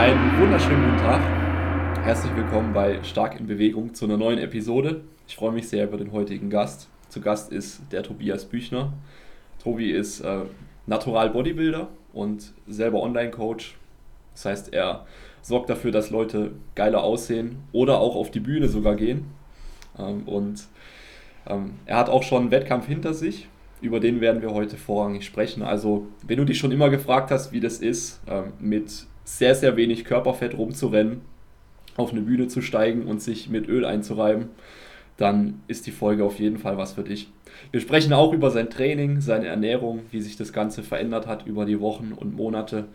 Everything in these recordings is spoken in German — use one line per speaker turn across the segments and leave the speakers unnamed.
Einen wunderschönen guten Tag. Herzlich willkommen bei Stark in Bewegung zu einer neuen Episode. Ich freue mich sehr über den heutigen Gast. Zu Gast ist der Tobias Büchner. Tobi ist äh, Natural Bodybuilder und selber Online-Coach. Das heißt, er sorgt dafür, dass Leute geiler aussehen oder auch auf die Bühne sogar gehen. Ähm, und ähm, er hat auch schon einen Wettkampf hinter sich. Über den werden wir heute vorrangig sprechen. Also, wenn du dich schon immer gefragt hast, wie das ist, ähm, mit sehr, sehr wenig Körperfett rumzurennen, auf eine Bühne zu steigen und sich mit Öl einzureiben, dann ist die Folge auf jeden Fall was für dich. Wir sprechen auch über sein Training, seine Ernährung, wie sich das Ganze verändert hat über die Wochen und Monate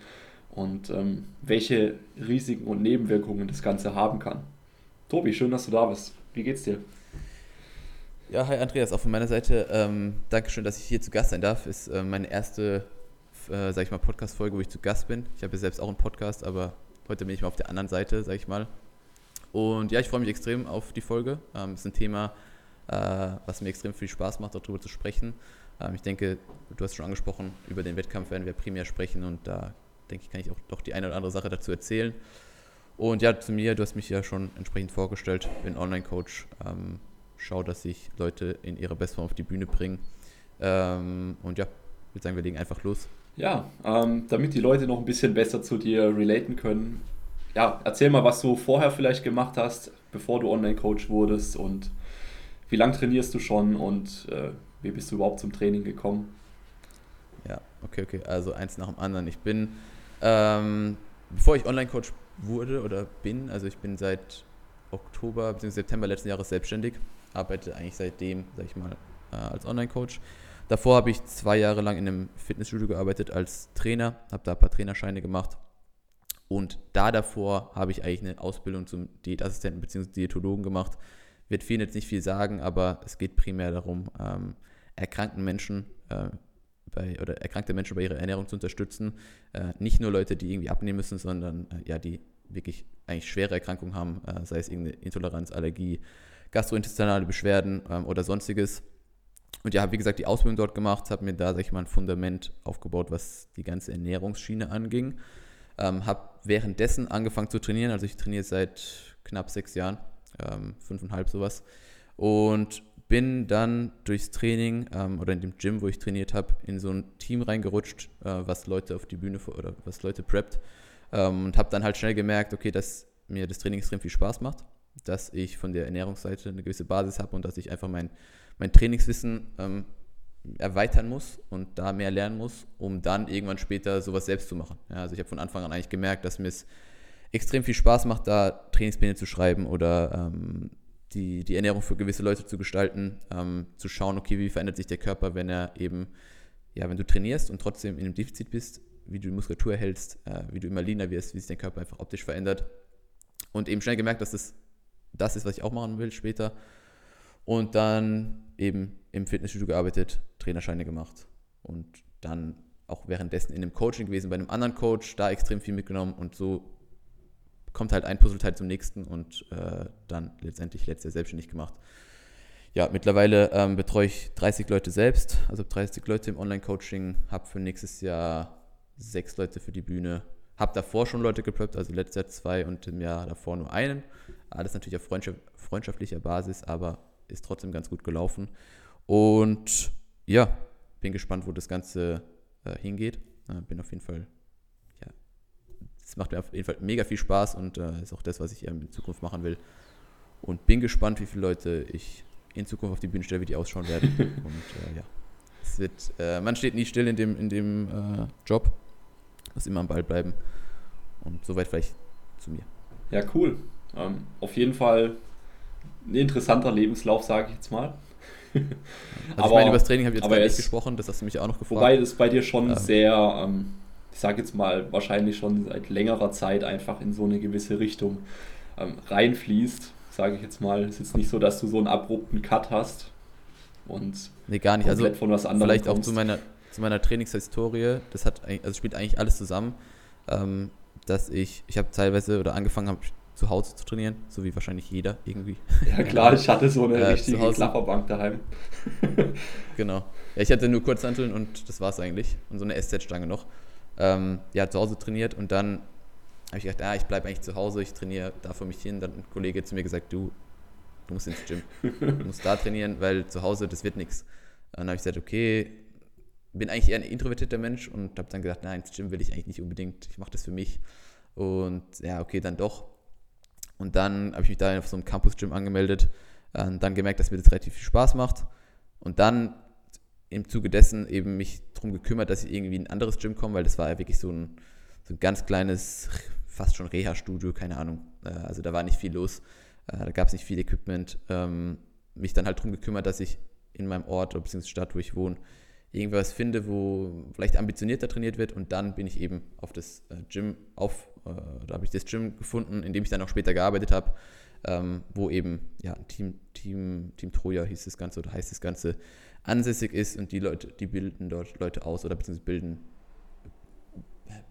und ähm, welche Risiken und Nebenwirkungen das Ganze haben kann. Tobi, schön, dass du da bist. Wie geht's dir?
Ja, hi Andreas, auch von meiner Seite. Ähm, Dankeschön, dass ich hier zu Gast sein darf. Ist äh, meine erste, äh, sag ich mal, Podcast-Folge, wo ich zu Gast bin. Ich habe ja selbst auch einen Podcast, aber heute bin ich mal auf der anderen Seite, sag ich mal. Und ja, ich freue mich extrem auf die Folge. Ähm, ist ein Thema, äh, was mir extrem viel Spaß macht, darüber zu sprechen. Ähm, ich denke, du hast schon angesprochen, über den Wettkampf werden wir primär sprechen und da denke ich, kann ich auch doch die eine oder andere Sache dazu erzählen. Und ja, zu mir, du hast mich ja schon entsprechend vorgestellt, bin Online-Coach, ähm, schau, dass ich Leute in ihrer Bestform auf die Bühne bringe. Ähm, und ja, ich würde sagen, wir legen einfach los.
Ja, ähm, damit die Leute noch ein bisschen besser zu dir relaten können, ja, erzähl mal, was du vorher vielleicht gemacht hast, bevor du Online-Coach wurdest und wie lange trainierst du schon und äh, wie bist du überhaupt zum Training gekommen?
Ja, okay, okay, also eins nach dem anderen. Ich bin ähm, bevor ich Online-Coach wurde oder bin, also ich bin seit Oktober bzw. September letzten Jahres selbstständig, arbeite eigentlich seitdem, sag ich mal, äh, als Online-Coach. Davor habe ich zwei Jahre lang in einem Fitnessstudio gearbeitet als Trainer, habe da ein paar Trainerscheine gemacht. Und da davor habe ich eigentlich eine Ausbildung zum Diätassistenten bzw. Diätologen gemacht. Wird vielen jetzt nicht viel sagen, aber es geht primär darum, ähm, erkrankten Menschen äh, bei, oder erkrankte Menschen bei ihrer Ernährung zu unterstützen. Äh, nicht nur Leute, die irgendwie abnehmen müssen, sondern äh, ja, die wirklich eigentlich schwere Erkrankungen haben, äh, sei es irgendeine Intoleranz, Allergie, gastrointestinale Beschwerden ähm, oder sonstiges. Und ja, habe wie gesagt die Ausbildung dort gemacht, habe mir da, sag ich mal, ein Fundament aufgebaut, was die ganze Ernährungsschiene anging. Ähm, habe währenddessen angefangen zu trainieren, also ich trainiere seit knapp sechs Jahren, ähm, fünfeinhalb sowas. Und bin dann durchs Training ähm, oder in dem Gym, wo ich trainiert habe, in so ein Team reingerutscht, äh, was Leute auf die Bühne oder was Leute preppt. Ähm, und habe dann halt schnell gemerkt, okay, dass mir das Training extrem viel Spaß macht, dass ich von der Ernährungsseite eine gewisse Basis habe und dass ich einfach mein, mein Trainingswissen ähm, erweitern muss und da mehr lernen muss, um dann irgendwann später sowas selbst zu machen. Ja, also ich habe von Anfang an eigentlich gemerkt, dass mir es extrem viel Spaß macht, da Trainingspläne zu schreiben oder ähm, die, die Ernährung für gewisse Leute zu gestalten, ähm, zu schauen, okay, wie verändert sich der Körper, wenn er eben, ja, wenn du trainierst und trotzdem in einem Defizit bist, wie du die Muskulatur erhältst, äh, wie du immer leaner wirst, wie sich dein Körper einfach optisch verändert. Und eben schnell gemerkt, dass das das ist, was ich auch machen will später. Und dann eben im Fitnessstudio gearbeitet, Trainerscheine gemacht und dann auch währenddessen in einem Coaching gewesen bei einem anderen Coach, da extrem viel mitgenommen und so kommt halt ein Puzzleteil zum nächsten und äh, dann letztendlich letztes Jahr selbstständig gemacht. Ja, mittlerweile ähm, betreue ich 30 Leute selbst, also 30 Leute im Online-Coaching, habe für nächstes Jahr sechs Leute für die Bühne, habe davor schon Leute gepreppt, also letztes Jahr zwei und im Jahr davor nur einen. Alles natürlich auf freundschaft, freundschaftlicher Basis, aber ist trotzdem ganz gut gelaufen. Und ja, bin gespannt, wo das Ganze äh, hingeht. Äh, bin auf jeden Fall es macht mir auf jeden Fall mega viel Spaß und äh, ist auch das, was ich in Zukunft machen will. Und bin gespannt, wie viele Leute ich in Zukunft auf die Bühne stelle, wie die ausschauen werden. und äh, ja, es wird, äh, man steht nie still in dem, in dem äh, Job, muss immer am Ball bleiben. Und soweit vielleicht zu mir.
Ja, cool. Ähm, auf jeden Fall ein interessanter Lebenslauf, sage ich jetzt mal.
Also aber, ich meine, über das Training habe ich jetzt gar nicht gesprochen, das hast du mich auch noch gefragt.
Wobei das bei dir schon ähm, sehr ähm, ich sage jetzt mal, wahrscheinlich schon seit längerer Zeit einfach in so eine gewisse Richtung ähm, reinfließt, sage ich jetzt mal. Es ist jetzt nicht so, dass du so einen abrupten Cut hast und
nee, gar nicht. komplett also, von was anderem Vielleicht kommst. auch zu meiner, zu meiner Trainingshistorie, das hat also spielt eigentlich alles zusammen, ähm, dass ich, ich habe teilweise oder angefangen habe, zu Hause zu trainieren, so wie wahrscheinlich jeder irgendwie.
Ja klar, ich hatte so eine äh, richtige Klapperbank daheim.
genau. Ja, ich hatte nur Kurzhanteln und das war es eigentlich. Und so eine SZ-Stange noch ähm, ja, zu Hause trainiert und dann habe ich gedacht, ah, ich bleibe eigentlich zu Hause, ich trainiere da vor mich hin. Dann hat ein Kollege zu mir gesagt, du, du musst ins Gym. Du musst da trainieren, weil zu Hause, das wird nichts. Dann habe ich gesagt, okay, bin eigentlich eher ein introvertierter Mensch und habe dann gedacht, nein, ins Gym will ich eigentlich nicht unbedingt. Ich mache das für mich. Und ja, okay, dann doch. Und dann habe ich mich da auf so einem Campus-Gym angemeldet, und dann gemerkt, dass mir das relativ viel Spaß macht. Und dann im Zuge dessen eben mich darum gekümmert, dass ich irgendwie in ein anderes Gym komme, weil das war ja wirklich so ein, so ein ganz kleines, fast schon Reha-Studio, keine Ahnung. Äh, also da war nicht viel los, äh, da gab es nicht viel Equipment. Ähm, mich dann halt darum gekümmert, dass ich in meinem Ort beziehungsweise Stadt, wo ich wohne, irgendwas finde, wo vielleicht ambitionierter trainiert wird und dann bin ich eben auf das äh, Gym auf, da habe ich das Gym gefunden, in dem ich dann auch später gearbeitet habe, ähm, wo eben ja Team, Team, Team Troja hieß das Ganze oder heißt das Ganze, ansässig ist und die Leute, die bilden dort Leute aus oder beziehungsweise bilden,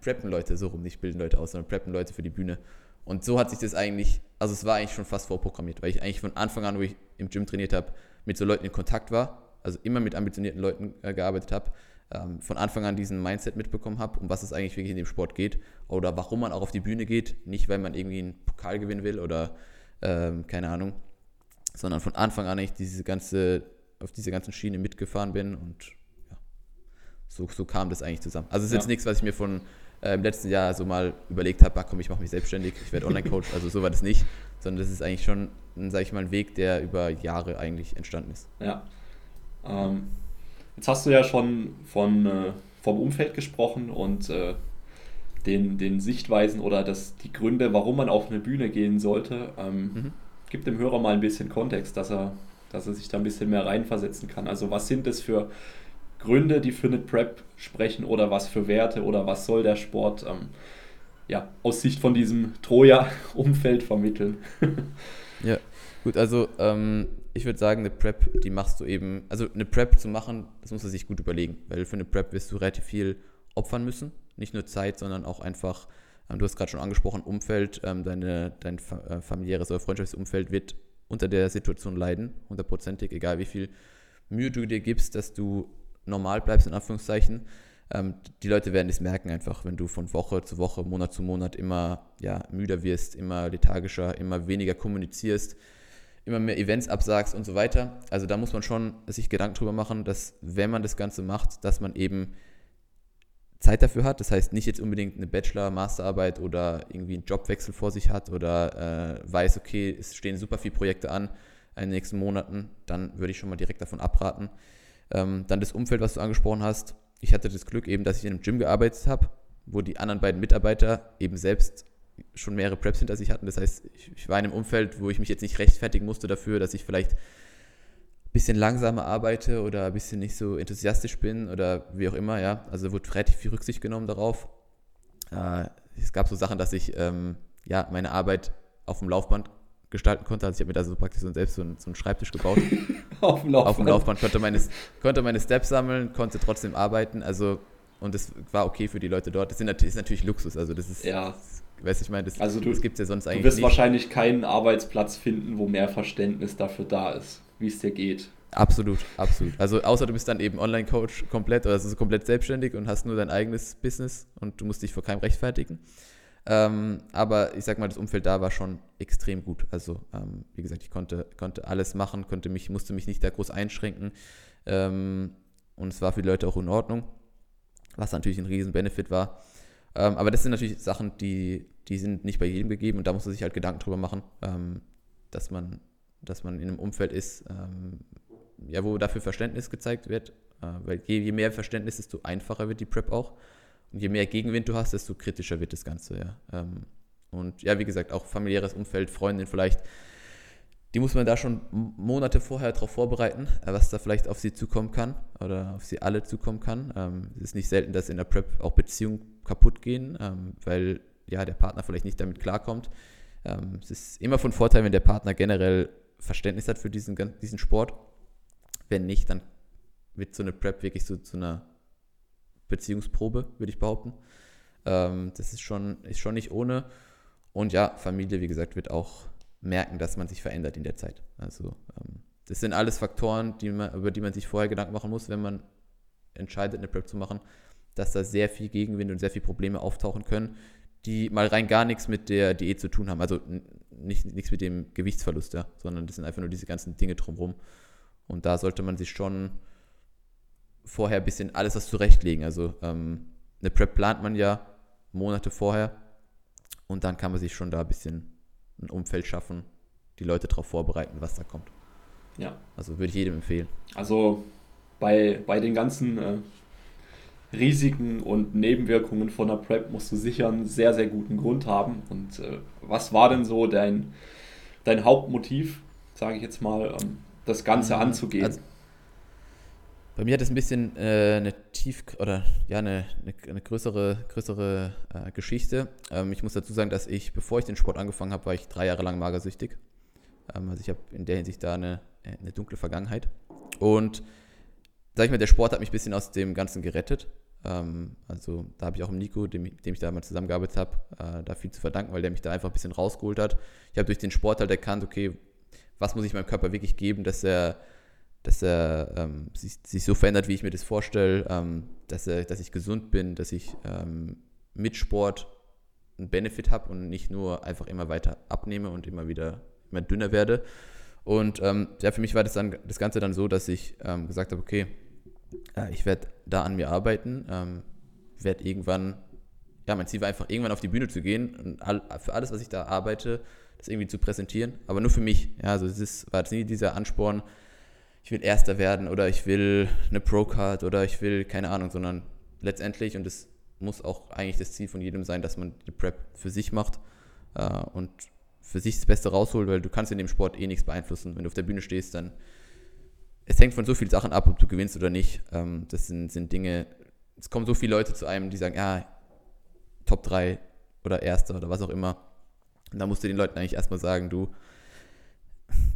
preppen Leute so rum, nicht bilden Leute aus, sondern preppen Leute für die Bühne. Und so hat sich das eigentlich, also es war eigentlich schon fast vorprogrammiert, weil ich eigentlich von Anfang an, wo ich im Gym trainiert habe, mit so Leuten in Kontakt war, also immer mit ambitionierten Leuten äh, gearbeitet habe, ähm, von Anfang an diesen Mindset mitbekommen habe, um was es eigentlich wirklich in dem Sport geht oder warum man auch auf die Bühne geht, nicht weil man irgendwie einen Pokal gewinnen will oder ähm, keine Ahnung, sondern von Anfang an eigentlich diese ganze auf diese ganzen Schiene mitgefahren bin und ja, so, so kam das eigentlich zusammen. Also es ist ja. jetzt nichts, was ich mir von äh, im letzten Jahr so mal überlegt habe, ah, komm, ich mache mich selbstständig, ich werde Online-Coach, also so war das nicht, sondern das ist eigentlich schon, sage ich mal, ein Weg, der über Jahre eigentlich entstanden ist.
Ja. Ähm, jetzt hast du ja schon von, äh, vom Umfeld gesprochen und äh, den, den Sichtweisen oder das, die Gründe, warum man auf eine Bühne gehen sollte. Ähm, mhm. Gib dem Hörer mal ein bisschen Kontext, dass er dass er sich da ein bisschen mehr reinversetzen kann. Also was sind das für Gründe, die für eine Prep sprechen oder was für Werte oder was soll der Sport ähm, ja, aus Sicht von diesem Troja-Umfeld vermitteln?
ja, gut, also ähm, ich würde sagen, eine Prep, die machst du eben, also eine Prep zu machen, das muss man sich gut überlegen, weil für eine Prep wirst du relativ viel opfern müssen. Nicht nur Zeit, sondern auch einfach, ähm, du hast gerade schon angesprochen, Umfeld, ähm, deine, dein äh, familiäres oder Freundschaftsumfeld wird unter der Situation leiden, hundertprozentig, egal wie viel Mühe du dir gibst, dass du normal bleibst, in Anführungszeichen. Ähm, die Leute werden es merken einfach, wenn du von Woche zu Woche, Monat zu Monat immer ja, müder wirst, immer lethargischer, immer weniger kommunizierst, immer mehr Events absagst und so weiter. Also da muss man schon sich Gedanken drüber machen, dass wenn man das Ganze macht, dass man eben Zeit dafür hat. Das heißt, nicht jetzt unbedingt eine Bachelor-, Masterarbeit oder irgendwie einen Jobwechsel vor sich hat oder äh, weiß, okay, es stehen super viele Projekte an in den nächsten Monaten, dann würde ich schon mal direkt davon abraten. Ähm, dann das Umfeld, was du angesprochen hast. Ich hatte das Glück eben, dass ich in einem Gym gearbeitet habe, wo die anderen beiden Mitarbeiter eben selbst schon mehrere Preps hinter sich hatten. Das heißt, ich, ich war in einem Umfeld, wo ich mich jetzt nicht rechtfertigen musste dafür, dass ich vielleicht bisschen langsamer arbeite oder ein bisschen nicht so enthusiastisch bin oder wie auch immer, ja. Also wurde relativ viel Rücksicht genommen darauf. Äh, es gab so Sachen, dass ich ähm, ja meine Arbeit auf dem Laufband gestalten konnte. Also ich habe mir da so praktisch so selbst so einen, so einen Schreibtisch gebaut. auf dem Laufband. Auf dem Laufband konnte meine, konnte meine Steps sammeln, konnte trotzdem arbeiten. Also und das war okay für die Leute dort. Das ist natürlich Luxus. Also das ist,
ja.
Weißt ich meine, das,
also das gibt es ja sonst eigentlich nicht. Du wirst nicht. wahrscheinlich keinen Arbeitsplatz finden, wo mehr Verständnis dafür da ist wie es dir geht.
Absolut, absolut. Also außer du bist dann eben Online-Coach komplett oder also komplett selbstständig und hast nur dein eigenes Business und du musst dich vor keinem rechtfertigen. Ähm, aber ich sag mal, das Umfeld da war schon extrem gut. Also ähm, wie gesagt, ich konnte, konnte alles machen, konnte mich, musste mich nicht da groß einschränken. Ähm, und es war für die Leute auch in Ordnung, was natürlich ein riesen Benefit war. Ähm, aber das sind natürlich Sachen, die, die sind nicht bei jedem gegeben und da muss man sich halt Gedanken drüber machen, ähm, dass man dass man in einem Umfeld ist, ähm, ja, wo dafür Verständnis gezeigt wird. Äh, weil je, je, mehr Verständnis, desto einfacher wird die Prep auch. Und je mehr Gegenwind du hast, desto kritischer wird das Ganze, ja. Ähm, und ja, wie gesagt, auch familiäres Umfeld, Freundin vielleicht, die muss man da schon Monate vorher darauf vorbereiten, äh, was da vielleicht auf sie zukommen kann oder auf sie alle zukommen kann. Ähm, es ist nicht selten, dass in der Prep auch Beziehungen kaputt gehen, ähm, weil ja der Partner vielleicht nicht damit klarkommt. Ähm, es ist immer von Vorteil, wenn der Partner generell Verständnis hat für diesen, diesen Sport. Wenn nicht, dann wird so eine Prep wirklich so zu einer Beziehungsprobe, würde ich behaupten. Ähm, das ist schon, ist schon nicht ohne. Und ja, Familie, wie gesagt, wird auch merken, dass man sich verändert in der Zeit. Also ähm, das sind alles Faktoren, die man, über die man sich vorher Gedanken machen muss, wenn man entscheidet, eine Prep zu machen, dass da sehr viel Gegenwind und sehr viele Probleme auftauchen können, die mal rein gar nichts mit der Diät zu tun haben. Also nicht, nichts mit dem Gewichtsverlust, ja, sondern das sind einfach nur diese ganzen Dinge drumherum. Und da sollte man sich schon vorher ein bisschen alles was zurechtlegen. Also ähm, eine Prep plant man ja Monate vorher und dann kann man sich schon da ein bisschen ein Umfeld schaffen, die Leute darauf vorbereiten, was da kommt.
Ja.
Also würde ich jedem empfehlen.
Also bei, bei den ganzen äh, Risiken und Nebenwirkungen von der PrEP musst du sicher einen sehr, sehr guten Grund haben. Und äh, was war denn so dein, dein Hauptmotiv, sage ich jetzt mal, ähm, das Ganze mhm. anzugehen? Also,
bei mir hat es ein bisschen äh, eine tief oder ja eine, eine, eine größere, größere äh, Geschichte. Ähm, ich muss dazu sagen, dass ich, bevor ich den Sport angefangen habe, war ich drei Jahre lang magersüchtig. Ähm, also ich habe in der Hinsicht da eine, eine dunkle Vergangenheit. Und sag ich mal, der Sport hat mich ein bisschen aus dem Ganzen gerettet. Ähm, also da habe ich auch im Nico, dem, dem ich da mal zusammengearbeitet habe, äh, da viel zu verdanken, weil der mich da einfach ein bisschen rausgeholt hat. Ich habe durch den Sport halt erkannt, okay, was muss ich meinem Körper wirklich geben, dass er, dass er ähm, sich, sich, so verändert, wie ich mir das vorstelle, ähm, dass, er, dass ich gesund bin, dass ich ähm, mit Sport einen Benefit habe und nicht nur einfach immer weiter abnehme und immer wieder immer dünner werde. Und ähm, ja, für mich war das, dann, das Ganze dann so, dass ich ähm, gesagt habe, okay, äh, ich werde da an mir arbeiten, ähm, werde irgendwann, ja, mein Ziel war einfach, irgendwann auf die Bühne zu gehen und all, für alles, was ich da arbeite, das irgendwie zu präsentieren, aber nur für mich. Ja, also es ist, war jetzt nie dieser Ansporn, ich will Erster werden oder ich will eine Pro-Card oder ich will, keine Ahnung, sondern letztendlich, und das muss auch eigentlich das Ziel von jedem sein, dass man die Prep für sich macht äh, und für sich das Beste rausholt, weil du kannst in dem Sport eh nichts beeinflussen. Wenn du auf der Bühne stehst, dann es hängt von so vielen Sachen ab, ob du gewinnst oder nicht. Ähm, das sind, sind Dinge, es kommen so viele Leute zu einem, die sagen, ja, Top 3 oder Erster oder was auch immer. Und da musst du den Leuten eigentlich erstmal sagen, du,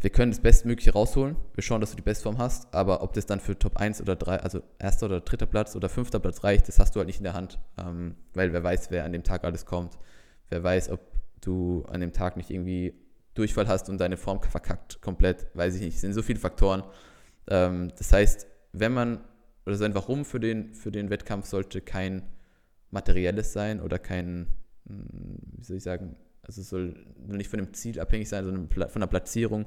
wir können das Bestmögliche rausholen, wir schauen, dass du die Bestform hast, aber ob das dann für Top 1 oder 3, also erster oder dritter Platz oder fünfter Platz reicht, das hast du halt nicht in der Hand, ähm, weil wer weiß, wer an dem Tag alles kommt. Wer weiß, ob du an dem Tag nicht irgendwie Durchfall hast und deine Form verkackt komplett, weiß ich nicht. Es sind so viele Faktoren. Ähm, das heißt, wenn man, oder sein Warum für den, für den Wettkampf sollte kein materielles sein oder kein, hm, wie soll ich sagen, also es soll nicht von dem Ziel abhängig sein, sondern von der Platzierung,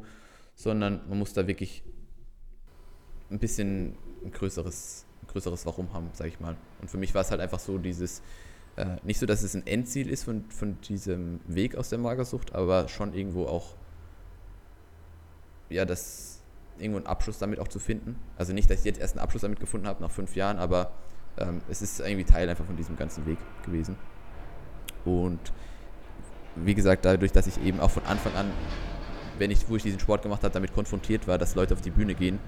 sondern man muss da wirklich ein bisschen ein größeres, ein größeres Warum haben, sage ich mal. Und für mich war es halt einfach so dieses, äh, nicht so, dass es ein Endziel ist von, von diesem Weg aus der Magersucht, aber schon irgendwo auch, ja, das irgendwo einen Abschluss damit auch zu finden. Also nicht, dass ich jetzt erst einen Abschluss damit gefunden habe nach fünf Jahren, aber ähm, es ist irgendwie Teil einfach von diesem ganzen Weg gewesen. Und wie gesagt, dadurch, dass ich eben auch von Anfang an, wenn ich, wo ich diesen Sport gemacht habe, damit konfrontiert war, dass Leute auf die Bühne gehen.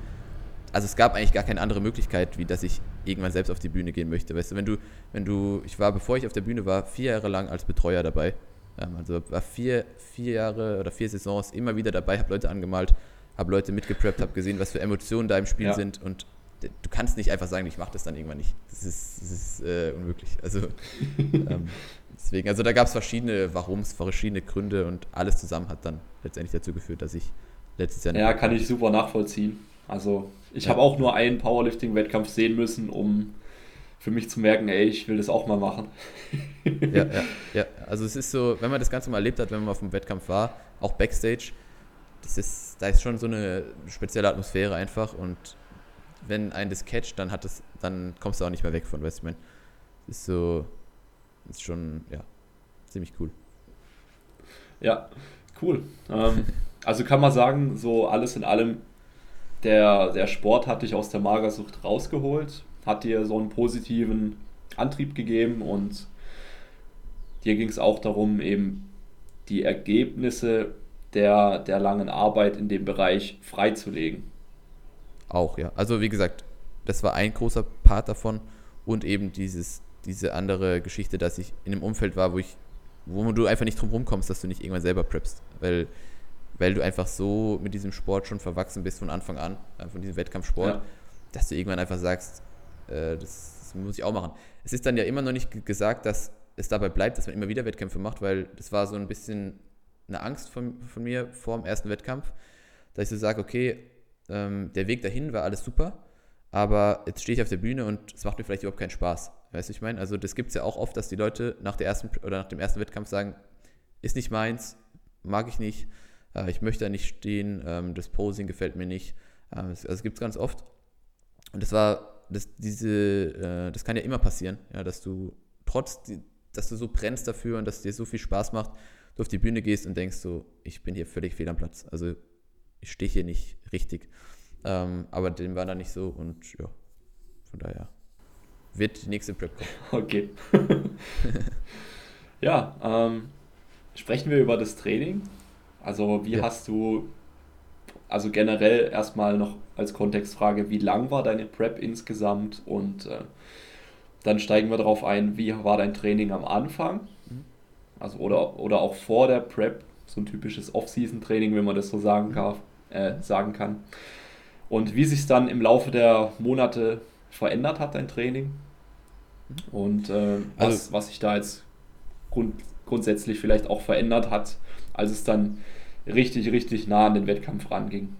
Also es gab eigentlich gar keine andere Möglichkeit, wie dass ich irgendwann selbst auf die Bühne gehen möchte. Weißt du, wenn du, wenn du, ich war, bevor ich auf der Bühne war, vier Jahre lang als Betreuer dabei. Ähm, also war vier, vier Jahre oder vier Saisons immer wieder dabei, habe Leute angemalt, habe Leute mitgepreppt, habe gesehen, was für Emotionen da im Spiel ja. sind und du kannst nicht einfach sagen, ich mache das dann irgendwann nicht. Das ist, das ist äh, unmöglich. Also ähm, deswegen, also da gab es verschiedene Warums, verschiedene Gründe und alles zusammen hat dann letztendlich dazu geführt, dass ich letztes Jahr.
Ja, kann ich super nachvollziehen. Also ich ja. habe auch nur einen Powerlifting-Wettkampf sehen müssen, um für mich zu merken, ey, ich will das auch mal machen.
ja, ja, ja. Also es ist so, wenn man das Ganze mal erlebt hat, wenn man auf dem Wettkampf war, auch Backstage, das ist, da ist schon so eine spezielle Atmosphäre einfach und wenn ein das catcht, dann hat es, dann kommst du auch nicht mehr weg von Westman. Das ist so, ist schon, ja, ziemlich cool.
Ja, cool. Ähm, also kann man sagen, so alles in allem, der, der Sport hat dich aus der Magersucht rausgeholt, hat dir so einen positiven Antrieb gegeben und dir ging es auch darum, eben die Ergebnisse der, der langen Arbeit in dem Bereich freizulegen.
Auch, ja. Also wie gesagt, das war ein großer Part davon und eben dieses, diese andere Geschichte, dass ich in einem Umfeld war, wo ich, wo du einfach nicht drum rumkommst, dass du nicht irgendwann selber preppst. Weil, weil du einfach so mit diesem Sport schon verwachsen bist von Anfang an, äh, von diesem Wettkampfsport, ja. dass du irgendwann einfach sagst, äh, das, das muss ich auch machen. Es ist dann ja immer noch nicht gesagt, dass es dabei bleibt, dass man immer wieder Wettkämpfe macht, weil das war so ein bisschen eine Angst von, von mir vor dem ersten Wettkampf, dass ich so sage, okay, ähm, der Weg dahin war alles super, aber jetzt stehe ich auf der Bühne und es macht mir vielleicht überhaupt keinen Spaß. Weißt du, ich meine? Also das gibt es ja auch oft, dass die Leute nach der ersten oder nach dem ersten Wettkampf sagen, ist nicht meins, mag ich nicht, äh, ich möchte da nicht stehen, ähm, das Posing gefällt mir nicht. Ähm, das, also gibt es ganz oft. Und das war, das, diese, äh, das kann ja immer passieren, ja, dass du trotz, die, dass du so brennst dafür und dass dir so viel Spaß macht, du auf die Bühne gehst und denkst so, ich bin hier völlig fehl am Platz. Also ich stehe hier nicht richtig. Ähm, aber dem war da nicht so und ja, von daher wird die nächste Prep
kommen. Okay. ja, ähm, sprechen wir über das Training. Also wie ja. hast du, also generell erstmal noch als Kontextfrage, wie lang war deine Prep insgesamt und äh, dann steigen wir darauf ein, wie war dein Training am Anfang? Mhm. Also oder, oder auch vor der Prep, so ein typisches Off-Season-Training, wenn man das so sagen, mhm. kann, äh, sagen kann. Und wie sich es dann im Laufe der Monate verändert hat, dein Training. Mhm. Und äh, was, also, was sich da jetzt grund, grundsätzlich vielleicht auch verändert hat, als es dann richtig, richtig nah an den Wettkampf ranging.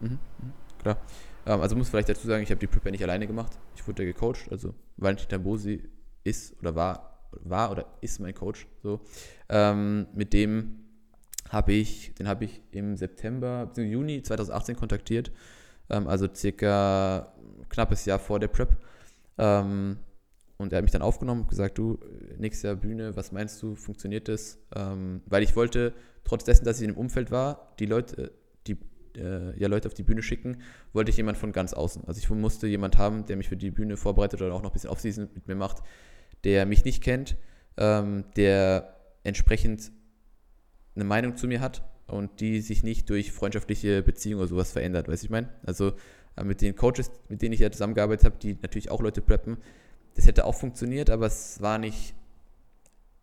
Mhm, mhm klar. Ähm, also muss vielleicht dazu sagen, ich habe die Prepare nicht alleine gemacht. Ich wurde gecoacht. Also Valentin Tambosi ist oder war, war oder ist mein Coach. So. Ähm, mit dem habe ich, den habe ich im September, bzw. Juni 2018 kontaktiert. Ähm, also circa knappes Jahr vor der Prep. Ähm, und er hat mich dann aufgenommen und gesagt, du, nächstes Jahr Bühne, was meinst du, funktioniert das? Ähm, weil ich wollte, trotz dessen, dass ich in dem Umfeld war, die Leute, die äh, ja, Leute auf die Bühne schicken, wollte ich jemand von ganz außen. Also ich musste jemand haben, der mich für die Bühne vorbereitet oder auch noch ein bisschen Offseason mit mir macht, der mich nicht kennt, ähm, der entsprechend eine Meinung zu mir hat und die sich nicht durch freundschaftliche Beziehungen oder sowas verändert, weißt du, ich meine? Also äh, mit den Coaches, mit denen ich ja zusammengearbeitet habe, die natürlich auch Leute preppen, das hätte auch funktioniert, aber es war nicht,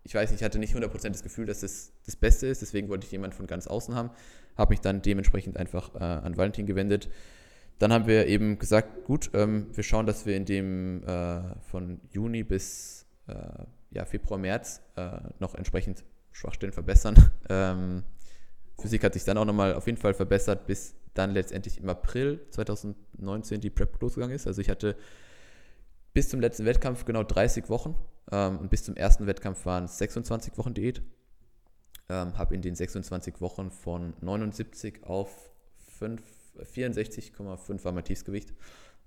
ich weiß nicht, ich hatte nicht 100% das Gefühl, dass es das Beste ist, deswegen wollte ich jemanden von ganz außen haben, habe mich dann dementsprechend einfach äh, an Valentin gewendet. Dann haben wir eben gesagt, gut, ähm, wir schauen, dass wir in dem äh, von Juni bis ja, Februar, März äh, noch entsprechend Schwachstellen verbessern. Ähm, Physik hat sich dann auch nochmal auf jeden Fall verbessert, bis dann letztendlich im April 2019 die Prep losgegangen ist. Also ich hatte bis zum letzten Wettkampf genau 30 Wochen ähm, und bis zum ersten Wettkampf waren es 26 Wochen Diät. Ähm, habe in den 26 Wochen von 79 auf 64,5 war mein Tiefsgewicht.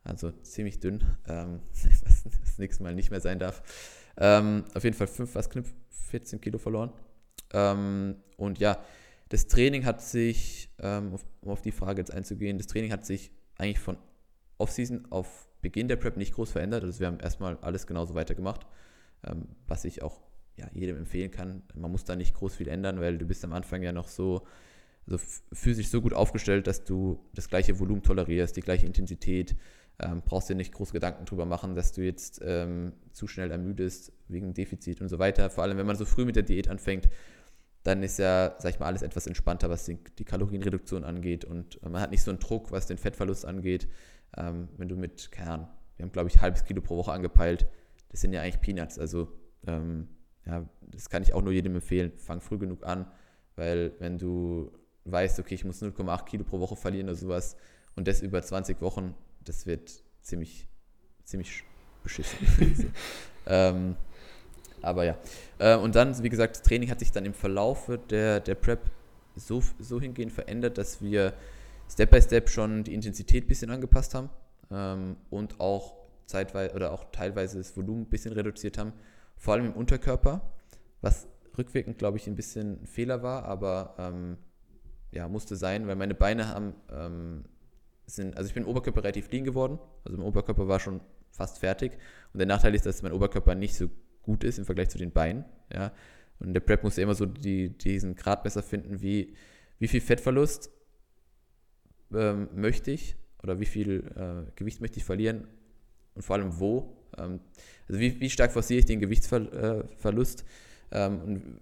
Also ziemlich dünn, ähm, was das nächste Mal nicht mehr sein darf. Ähm, auf jeden Fall 5, was knapp 14 Kilo verloren. Ähm, und ja, das Training hat sich, ähm, um auf die Frage jetzt einzugehen, das Training hat sich eigentlich von Offseason auf Beginn der Prep nicht groß verändert. Also wir haben erstmal alles genauso weitergemacht, ähm, was ich auch ja, jedem empfehlen kann. Man muss da nicht groß viel ändern, weil du bist am Anfang ja noch so also physisch so gut aufgestellt, dass du das gleiche Volumen tolerierst, die gleiche Intensität, ähm, brauchst dir nicht groß Gedanken drüber machen, dass du jetzt ähm, zu schnell ermüdest wegen Defizit und so weiter. Vor allem, wenn man so früh mit der Diät anfängt, dann ist ja, sag ich mal, alles etwas entspannter, was die, die Kalorienreduktion angeht und man hat nicht so einen Druck, was den Fettverlust angeht. Ähm, wenn du mit, Ahnung, wir haben glaube ich halbes Kilo pro Woche angepeilt, das sind ja eigentlich Peanuts, also ähm, ja, das kann ich auch nur jedem empfehlen. Fang früh genug an, weil wenn du weißt, okay, ich muss 0,8 Kilo pro Woche verlieren oder sowas und das über 20 Wochen, das wird ziemlich, ziemlich beschissen. ähm, aber ja. Äh, und dann, wie gesagt, das Training hat sich dann im Verlauf der, der Prep so, so hingehend verändert, dass wir Step by Step schon die Intensität ein bisschen angepasst haben ähm, und auch zeitweise oder auch teilweise das Volumen ein bisschen reduziert haben, vor allem im Unterkörper, was rückwirkend, glaube ich, ein bisschen ein Fehler war, aber ähm, ja, musste sein, weil meine Beine haben, ähm, sind, also ich bin Oberkörper relativ lean geworden, also mein Oberkörper war schon fast fertig und der Nachteil ist, dass mein Oberkörper nicht so gut ist im Vergleich zu den Beinen. Ja. Und der Prep muss ja immer so die, diesen Gradmesser finden, wie, wie viel Fettverlust ähm, möchte ich oder wie viel äh, Gewicht möchte ich verlieren und vor allem wo. Ähm, also wie, wie stark forciere ich den Gewichtsverlust äh, ähm, und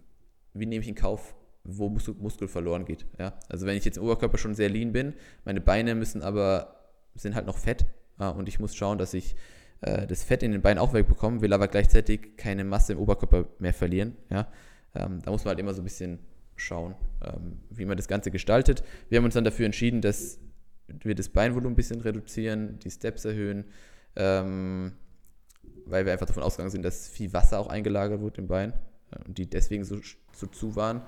wie nehme ich in Kauf, wo Muskel, Muskel verloren geht. Ja? Also wenn ich jetzt im Oberkörper schon sehr lean bin, meine Beine müssen aber, sind halt noch fett äh, und ich muss schauen, dass ich äh, das Fett in den Beinen auch wegbekommen, will aber gleichzeitig keine Masse im Oberkörper mehr verlieren. Ja? Ähm, da muss man halt immer so ein bisschen schauen, ähm, wie man das Ganze gestaltet. Wir haben uns dann dafür entschieden, dass wir das Beinvolumen ein bisschen reduzieren, die Steps erhöhen, ähm, weil wir einfach davon ausgegangen sind, dass viel Wasser auch eingelagert wurde im Bein äh, und die deswegen so, so zu waren.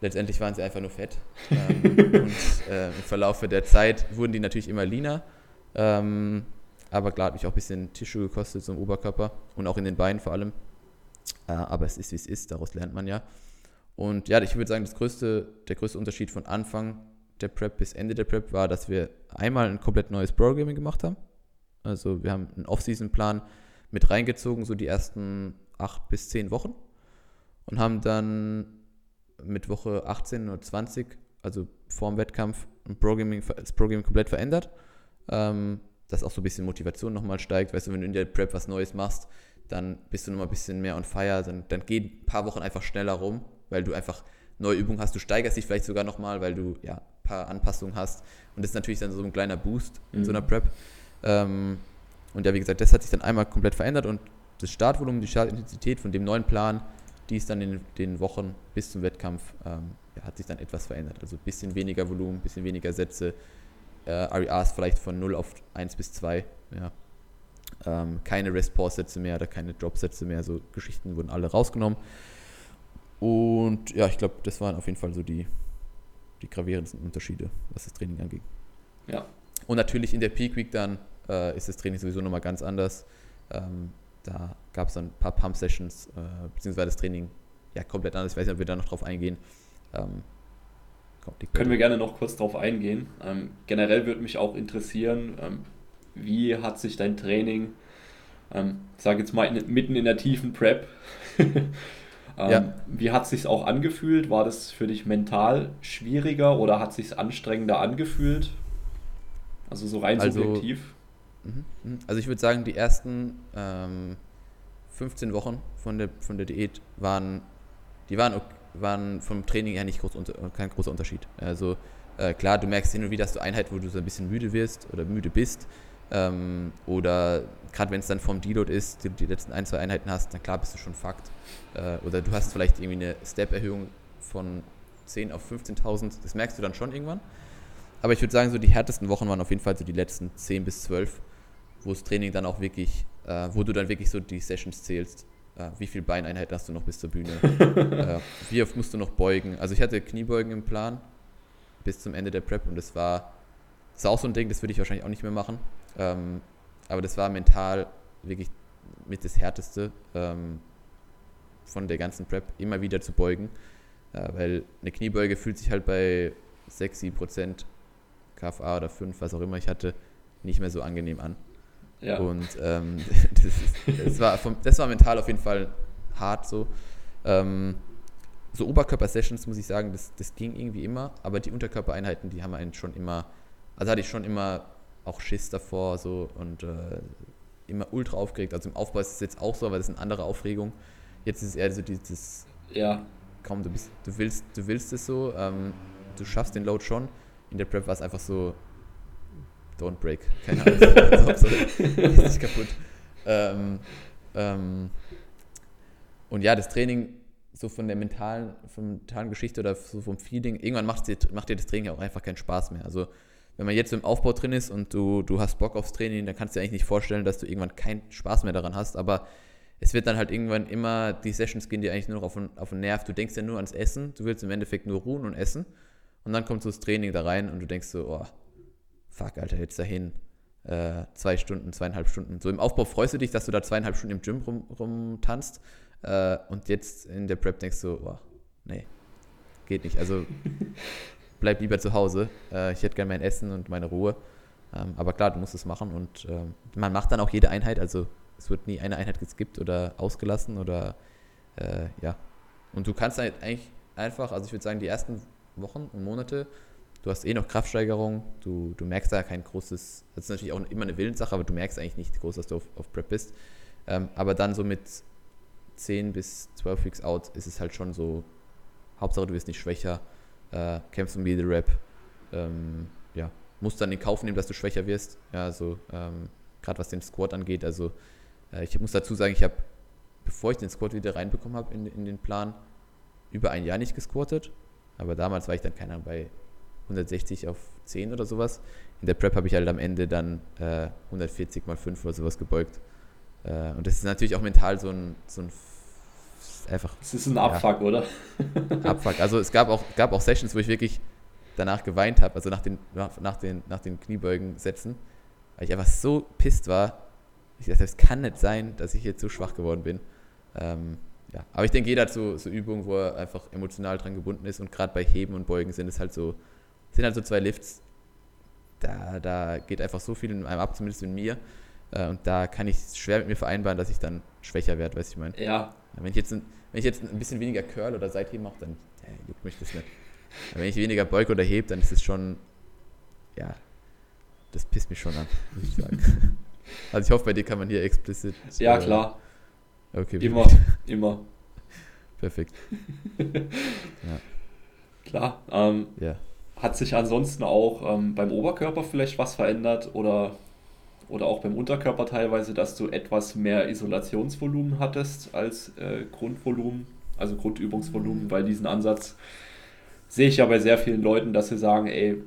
Letztendlich waren sie einfach nur fett. ähm, und äh, im Verlauf der Zeit wurden die natürlich immer leaner. Ähm, aber klar, hat mich auch ein bisschen Tissue gekostet, so im Oberkörper und auch in den Beinen vor allem. Äh, aber es ist, wie es ist, daraus lernt man ja. Und ja, ich würde sagen, das größte, der größte Unterschied von Anfang der Prep bis Ende der Prep war, dass wir einmal ein komplett neues Programming gemacht haben. Also wir haben einen Off-Season-Plan mit reingezogen, so die ersten acht bis zehn Wochen. Und haben dann mit Woche 18 oder 20, also vor dem Wettkampf, Programming, das Programming komplett verändert. Ähm, dass auch so ein bisschen Motivation nochmal steigt. Weißt du, wenn du in der Prep was Neues machst, dann bist du nochmal ein bisschen mehr on fire. Dann, dann gehen ein paar Wochen einfach schneller rum, weil du einfach neue Übungen hast. Du steigerst dich vielleicht sogar nochmal, weil du ja ein paar Anpassungen hast. Und das ist natürlich dann so ein kleiner Boost in mhm. so einer Prep. Ähm, und ja, wie gesagt, das hat sich dann einmal komplett verändert und das Startvolumen, die Startintensität von dem neuen Plan, die ist dann in den Wochen bis zum Wettkampf, ähm, ja, hat sich dann etwas verändert. Also ein bisschen weniger Volumen, ein bisschen weniger Sätze, äh, RERs vielleicht von 0 auf 1 bis 2. Ja. Ähm, keine Rest-Pause-Sätze mehr oder keine Drop-Sätze mehr. So Geschichten wurden alle rausgenommen. Und ja, ich glaube, das waren auf jeden Fall so die, die gravierendsten Unterschiede, was das Training angeht.
Ja.
Und natürlich in der Peak Week dann äh, ist das Training sowieso nochmal ganz anders. Ähm, da gab es dann ein paar Pump-Sessions, äh, beziehungsweise das Training ja komplett anders. Ich weiß nicht, ob wir da noch drauf eingehen. Ähm,
können wir gerne noch kurz drauf eingehen. Ähm, generell würde mich auch interessieren, ähm, wie hat sich dein Training, ähm, ich sage jetzt mal in, mitten in der tiefen Prep, ähm, ja. wie hat es sich auch angefühlt? War das für dich mental schwieriger oder hat es sich anstrengender angefühlt? Also so rein also, subjektiv.
Mhm, mhm. Also ich würde sagen, die ersten 15 ähm, Wochen von der, von der Diät waren, die waren waren vom Training her nicht groß kein großer Unterschied. Also äh, klar, du merkst hin und wieder, dass du Einheiten, wo du so ein bisschen müde wirst oder müde bist. Ähm, oder gerade wenn es dann vom Deload ist, die, die letzten ein, zwei Einheiten hast, dann klar bist du schon Fakt. Äh, oder du hast vielleicht irgendwie eine Step-Erhöhung von 10 auf 15.000, das merkst du dann schon irgendwann. Aber ich würde sagen, so die härtesten Wochen waren auf jeden Fall so die letzten 10 bis 12, wo das Training dann auch wirklich, äh, wo du dann wirklich so die Sessions zählst äh, wie viel Beineinheiten hast du noch bis zur Bühne? äh, wie oft musst du noch beugen? Also ich hatte Kniebeugen im Plan bis zum Ende der Prep und das war, das war auch so ein Ding, das würde ich wahrscheinlich auch nicht mehr machen. Ähm, aber das war mental wirklich mit das Härteste ähm, von der ganzen Prep, immer wieder zu beugen. Äh, weil eine Kniebeuge fühlt sich halt bei 6, 7 Prozent KFA oder 5, was auch immer ich hatte, nicht mehr so angenehm an. Ja. Und ähm, das, ist, das, war vom, das war mental auf jeden Fall hart so. Ähm, so Oberkörper-Sessions, muss ich sagen, das, das ging irgendwie immer, aber die Unterkörpereinheiten, die haben einen schon immer, also hatte ich schon immer auch Schiss davor so und äh, immer ultra aufgeregt. Also im Aufbau ist es jetzt auch so, aber das ist eine andere Aufregung. Jetzt ist es eher so dieses,
ja.
komm, du, bist, du, willst, du willst es so, ähm, du schaffst den Load schon. In der Prep war es einfach so, Don't break. Keine Ahnung. Hauptsache, ist kaputt. Ähm, ähm, und ja, das Training, so von der mentalen, von mentalen Geschichte oder so vom Feeling, irgendwann macht dir, macht dir das Training auch einfach keinen Spaß mehr. Also, wenn man jetzt im Aufbau drin ist und du, du hast Bock aufs Training, dann kannst du dir eigentlich nicht vorstellen, dass du irgendwann keinen Spaß mehr daran hast. Aber es wird dann halt irgendwann immer, die Sessions gehen dir eigentlich nur noch auf den, auf den Nerv. Du denkst ja nur ans Essen, du willst im Endeffekt nur ruhen und essen. Und dann kommt so das Training da rein und du denkst so, oh, fuck, Alter, jetzt dahin. Äh, zwei Stunden, zweieinhalb Stunden. So im Aufbau freust du dich, dass du da zweieinhalb Stunden im Gym rum, rumtanzt. Äh, und jetzt in der Prep denkst du, oh, nee, geht nicht. Also bleib lieber zu Hause. Äh, ich hätte gerne mein Essen und meine Ruhe. Ähm, aber klar, du musst es machen und ähm, man macht dann auch jede Einheit. Also es wird nie eine Einheit geskippt oder ausgelassen oder äh, ja. Und du kannst halt eigentlich einfach, also ich würde sagen, die ersten Wochen und Monate du hast eh noch Kraftsteigerung, du, du merkst da kein großes, das ist natürlich auch immer eine Willenssache, aber du merkst eigentlich nicht groß, dass du auf, auf Prep bist. Ähm, aber dann so mit 10 bis 12 Weeks out ist es halt schon so, Hauptsache du wirst nicht schwächer, äh, kämpfst um jede Rap, ähm, ja, musst dann in Kauf nehmen, dass du schwächer wirst, ja, also ähm, gerade was den Squat angeht, also äh, ich muss dazu sagen, ich habe, bevor ich den Squat wieder reinbekommen habe in, in den Plan, über ein Jahr nicht gesquattet, aber damals war ich dann, keine Ahnung, bei 160 auf 10 oder sowas. In der Prep habe ich halt am Ende dann äh, 140 mal 5 oder sowas gebeugt. Äh, und das ist natürlich auch mental so ein, so ein einfach.
Es ist ein Abfuck, ja, oder?
Abfuck. Also es gab auch, gab auch Sessions, wo ich wirklich danach geweint habe, also nach den, nach den, nach den Kniebeugen setzen, weil ich einfach so pisst war. Ich dachte, es kann nicht sein, dass ich jetzt so schwach geworden bin. Ähm, ja. Aber ich denke, jeder hat so, so Übungen, wo er einfach emotional dran gebunden ist und gerade bei Heben und Beugen sind es halt so, sind halt so zwei Lifts. Da, da geht einfach so viel in einem ab, zumindest in mir. Äh, und da kann ich schwer mit mir vereinbaren, dass ich dann schwächer werde, weiß ich meine.
Ja.
Wenn ich jetzt ein, wenn ich jetzt ein bisschen weniger Curl oder Seitheben mache, dann hey, juckt mich das nicht. Aber wenn ich weniger beuge oder hebe, dann ist es schon, ja, das pisst mich schon an, muss ich sagen. also ich hoffe, bei dir kann man hier explizit.
Ja, äh, klar.
Okay.
Immer, immer.
Perfekt.
ja. Klar. Ähm,
ja.
Hat sich ansonsten auch ähm, beim Oberkörper vielleicht was verändert oder oder auch beim Unterkörper teilweise, dass du etwas mehr Isolationsvolumen hattest als äh, Grundvolumen, also Grundübungsvolumen, weil diesen Ansatz sehe ich ja bei sehr vielen Leuten, dass sie sagen, ey,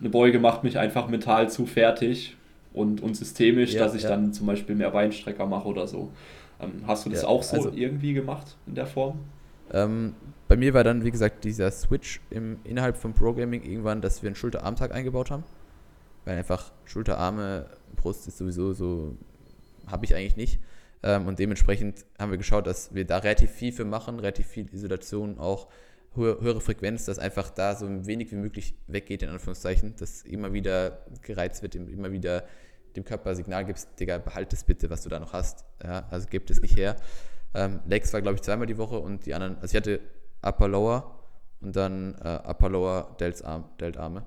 eine Beuge macht mich einfach mental zu fertig und, und systemisch, ja, dass ich ja. dann zum Beispiel mehr Beinstrecker mache oder so. Ähm, hast du das ja, auch so also, irgendwie gemacht in der Form?
Ähm, bei mir war dann, wie gesagt, dieser Switch im, innerhalb vom Programming irgendwann, dass wir einen Schulterarmtag eingebaut haben weil einfach Schulter, Arme, Brust ist sowieso so, habe ich eigentlich nicht. Ähm, und dementsprechend haben wir geschaut, dass wir da relativ viel für machen, relativ viel Isolation, auch höhere, Frequenz, dass einfach da so wenig wie möglich weggeht, in Anführungszeichen, dass immer wieder gereizt wird, immer wieder dem Körper Signal gibst, Digga, behalt es bitte, was du da noch hast. Ja, also gebt es nicht her. Ähm, Legs war, glaube ich, zweimal die Woche und die anderen, also ich hatte Upper Lower und dann äh, Upper Lower Delts Arm, Delt Arme.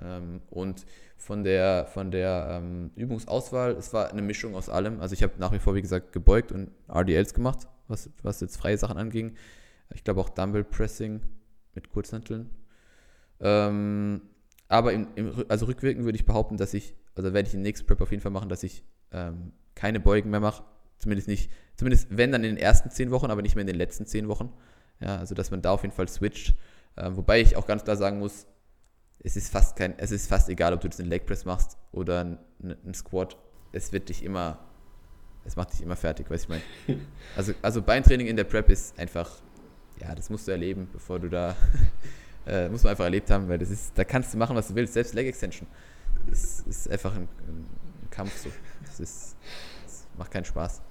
Ähm, und von der, von der ähm, Übungsauswahl, es war eine Mischung aus allem. Also ich habe nach wie vor, wie gesagt, gebeugt und RDLs gemacht, was, was jetzt freie Sachen anging. Ich glaube auch Dumbbell Pressing mit Kurzhanteln. Ähm, aber im, im, also rückwirkend würde ich behaupten, dass ich, also werde ich im nächsten Prep auf jeden Fall machen, dass ich ähm, keine Beugen mehr mache. Zumindest nicht, zumindest wenn dann in den ersten zehn Wochen, aber nicht mehr in den letzten zehn Wochen. Ja, also dass man da auf jeden Fall switcht. Ähm, wobei ich auch ganz klar sagen muss, es ist fast kein, es ist fast egal, ob du jetzt einen Leg Press machst oder einen Squat. Es wird dich immer, es macht dich immer fertig, weiß ich meine. Also, also Beintraining in der Prep ist einfach, ja, das musst du erleben, bevor du da, äh, muss man einfach erlebt haben, weil das ist, da kannst du machen, was du willst. Selbst Leg Extension ist, ist einfach ein, ein Kampf so. Das ist, das macht keinen Spaß.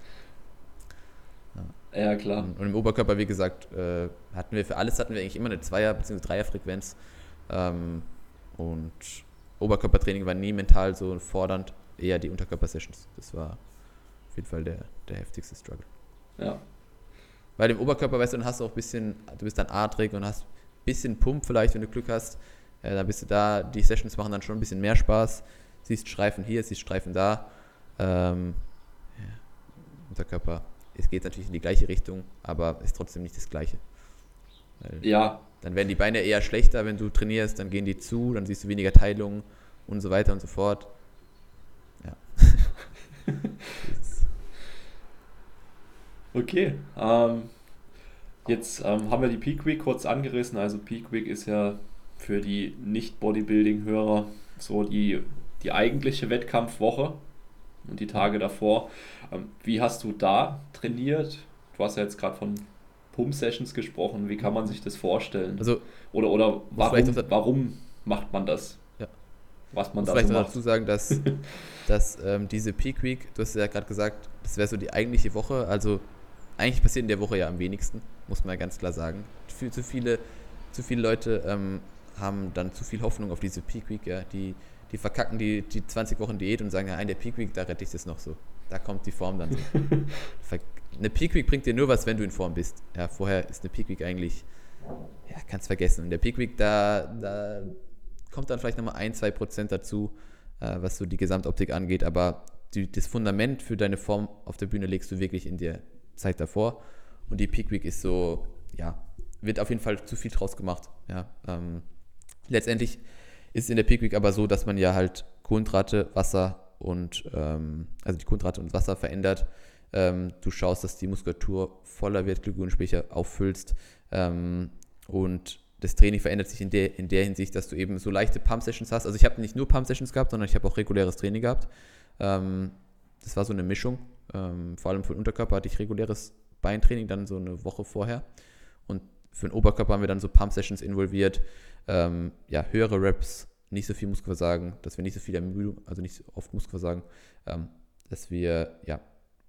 Ja, klar.
Und, und, im Oberkörper, wie gesagt, äh, hatten wir für alles hatten wir eigentlich immer eine Zweier- bzw. Dreier-Frequenz. Ähm, und Oberkörpertraining war nie mental so fordernd, eher die Unterkörpersessions. Das war auf jeden Fall der, der heftigste Struggle.
Ja.
Weil im Oberkörper, weißt du, dann hast du auch ein bisschen, du bist dann adrig und hast ein bisschen Pump vielleicht, wenn du Glück hast. Äh, dann bist du da, die Sessions machen dann schon ein bisschen mehr Spaß. Siehst Streifen hier, siehst Streifen da. Ähm, ja. Unterkörper, es geht natürlich in die gleiche Richtung, aber ist trotzdem nicht das Gleiche.
Weil ja,
dann werden die Beine eher schlechter, wenn du trainierst, dann gehen die zu, dann siehst du weniger Teilungen und so weiter und so fort. Ja.
okay. Ähm, jetzt ähm, haben wir die Peak Week kurz angerissen. Also Peak Week ist ja für die Nicht-Bodybuilding-Hörer so die, die eigentliche Wettkampfwoche und die Tage davor. Ähm, wie hast du da trainiert? Du hast ja jetzt gerade von Pump-Sessions gesprochen. Wie kann man sich das vorstellen?
Also,
oder oder warum, warum macht man das?
Ja.
Was man da
vielleicht so macht? dazu sagen, dass, dass ähm, diese Peak Week, du hast ja gerade gesagt, das wäre so die eigentliche Woche. Also eigentlich passiert in der Woche ja am wenigsten, muss man ja ganz klar sagen. Viel zu viele, zu viele Leute ähm, haben dann zu viel Hoffnung auf diese Peak Week, ja. Die, die verkacken die, die 20 Wochen Diät und sagen, ja, in der Peak Week, da rette ich das noch so. Da kommt die Form dann so. eine Peak Week bringt dir nur was, wenn du in Form bist. Ja, vorher ist eine Peak Week eigentlich, ja, kannst vergessen. In der Peak Week, da, da kommt dann vielleicht nochmal ein, zwei Prozent dazu, äh, was so die Gesamtoptik angeht, aber die, das Fundament für deine Form auf der Bühne legst du wirklich in der Zeit davor. Und die Peak Week ist so, ja, wird auf jeden Fall zu viel draus gemacht. Ja, ähm, letztendlich ist in der Peak Week aber so, dass man ja halt Kohlenhydrate, Wasser und ähm, also die Kohlenhydrate und Wasser verändert ähm, du schaust, dass die Muskulatur voller wird, Glykogenspeicher auffüllst. Ähm, und das Training verändert sich in der, in der Hinsicht, dass du eben so leichte Pump-Sessions hast. Also ich habe nicht nur Pump-Sessions gehabt, sondern ich habe auch reguläres Training gehabt. Ähm, das war so eine Mischung. Ähm, vor allem für den Unterkörper hatte ich reguläres Beintraining dann so eine Woche vorher. Und für den Oberkörper haben wir dann so Pump-Sessions involviert. Ähm, ja, höhere Reps, nicht so viel Muskelversagen, dass wir nicht so viel Ermüdung, also nicht so oft Muskelversagen, ähm, dass wir ja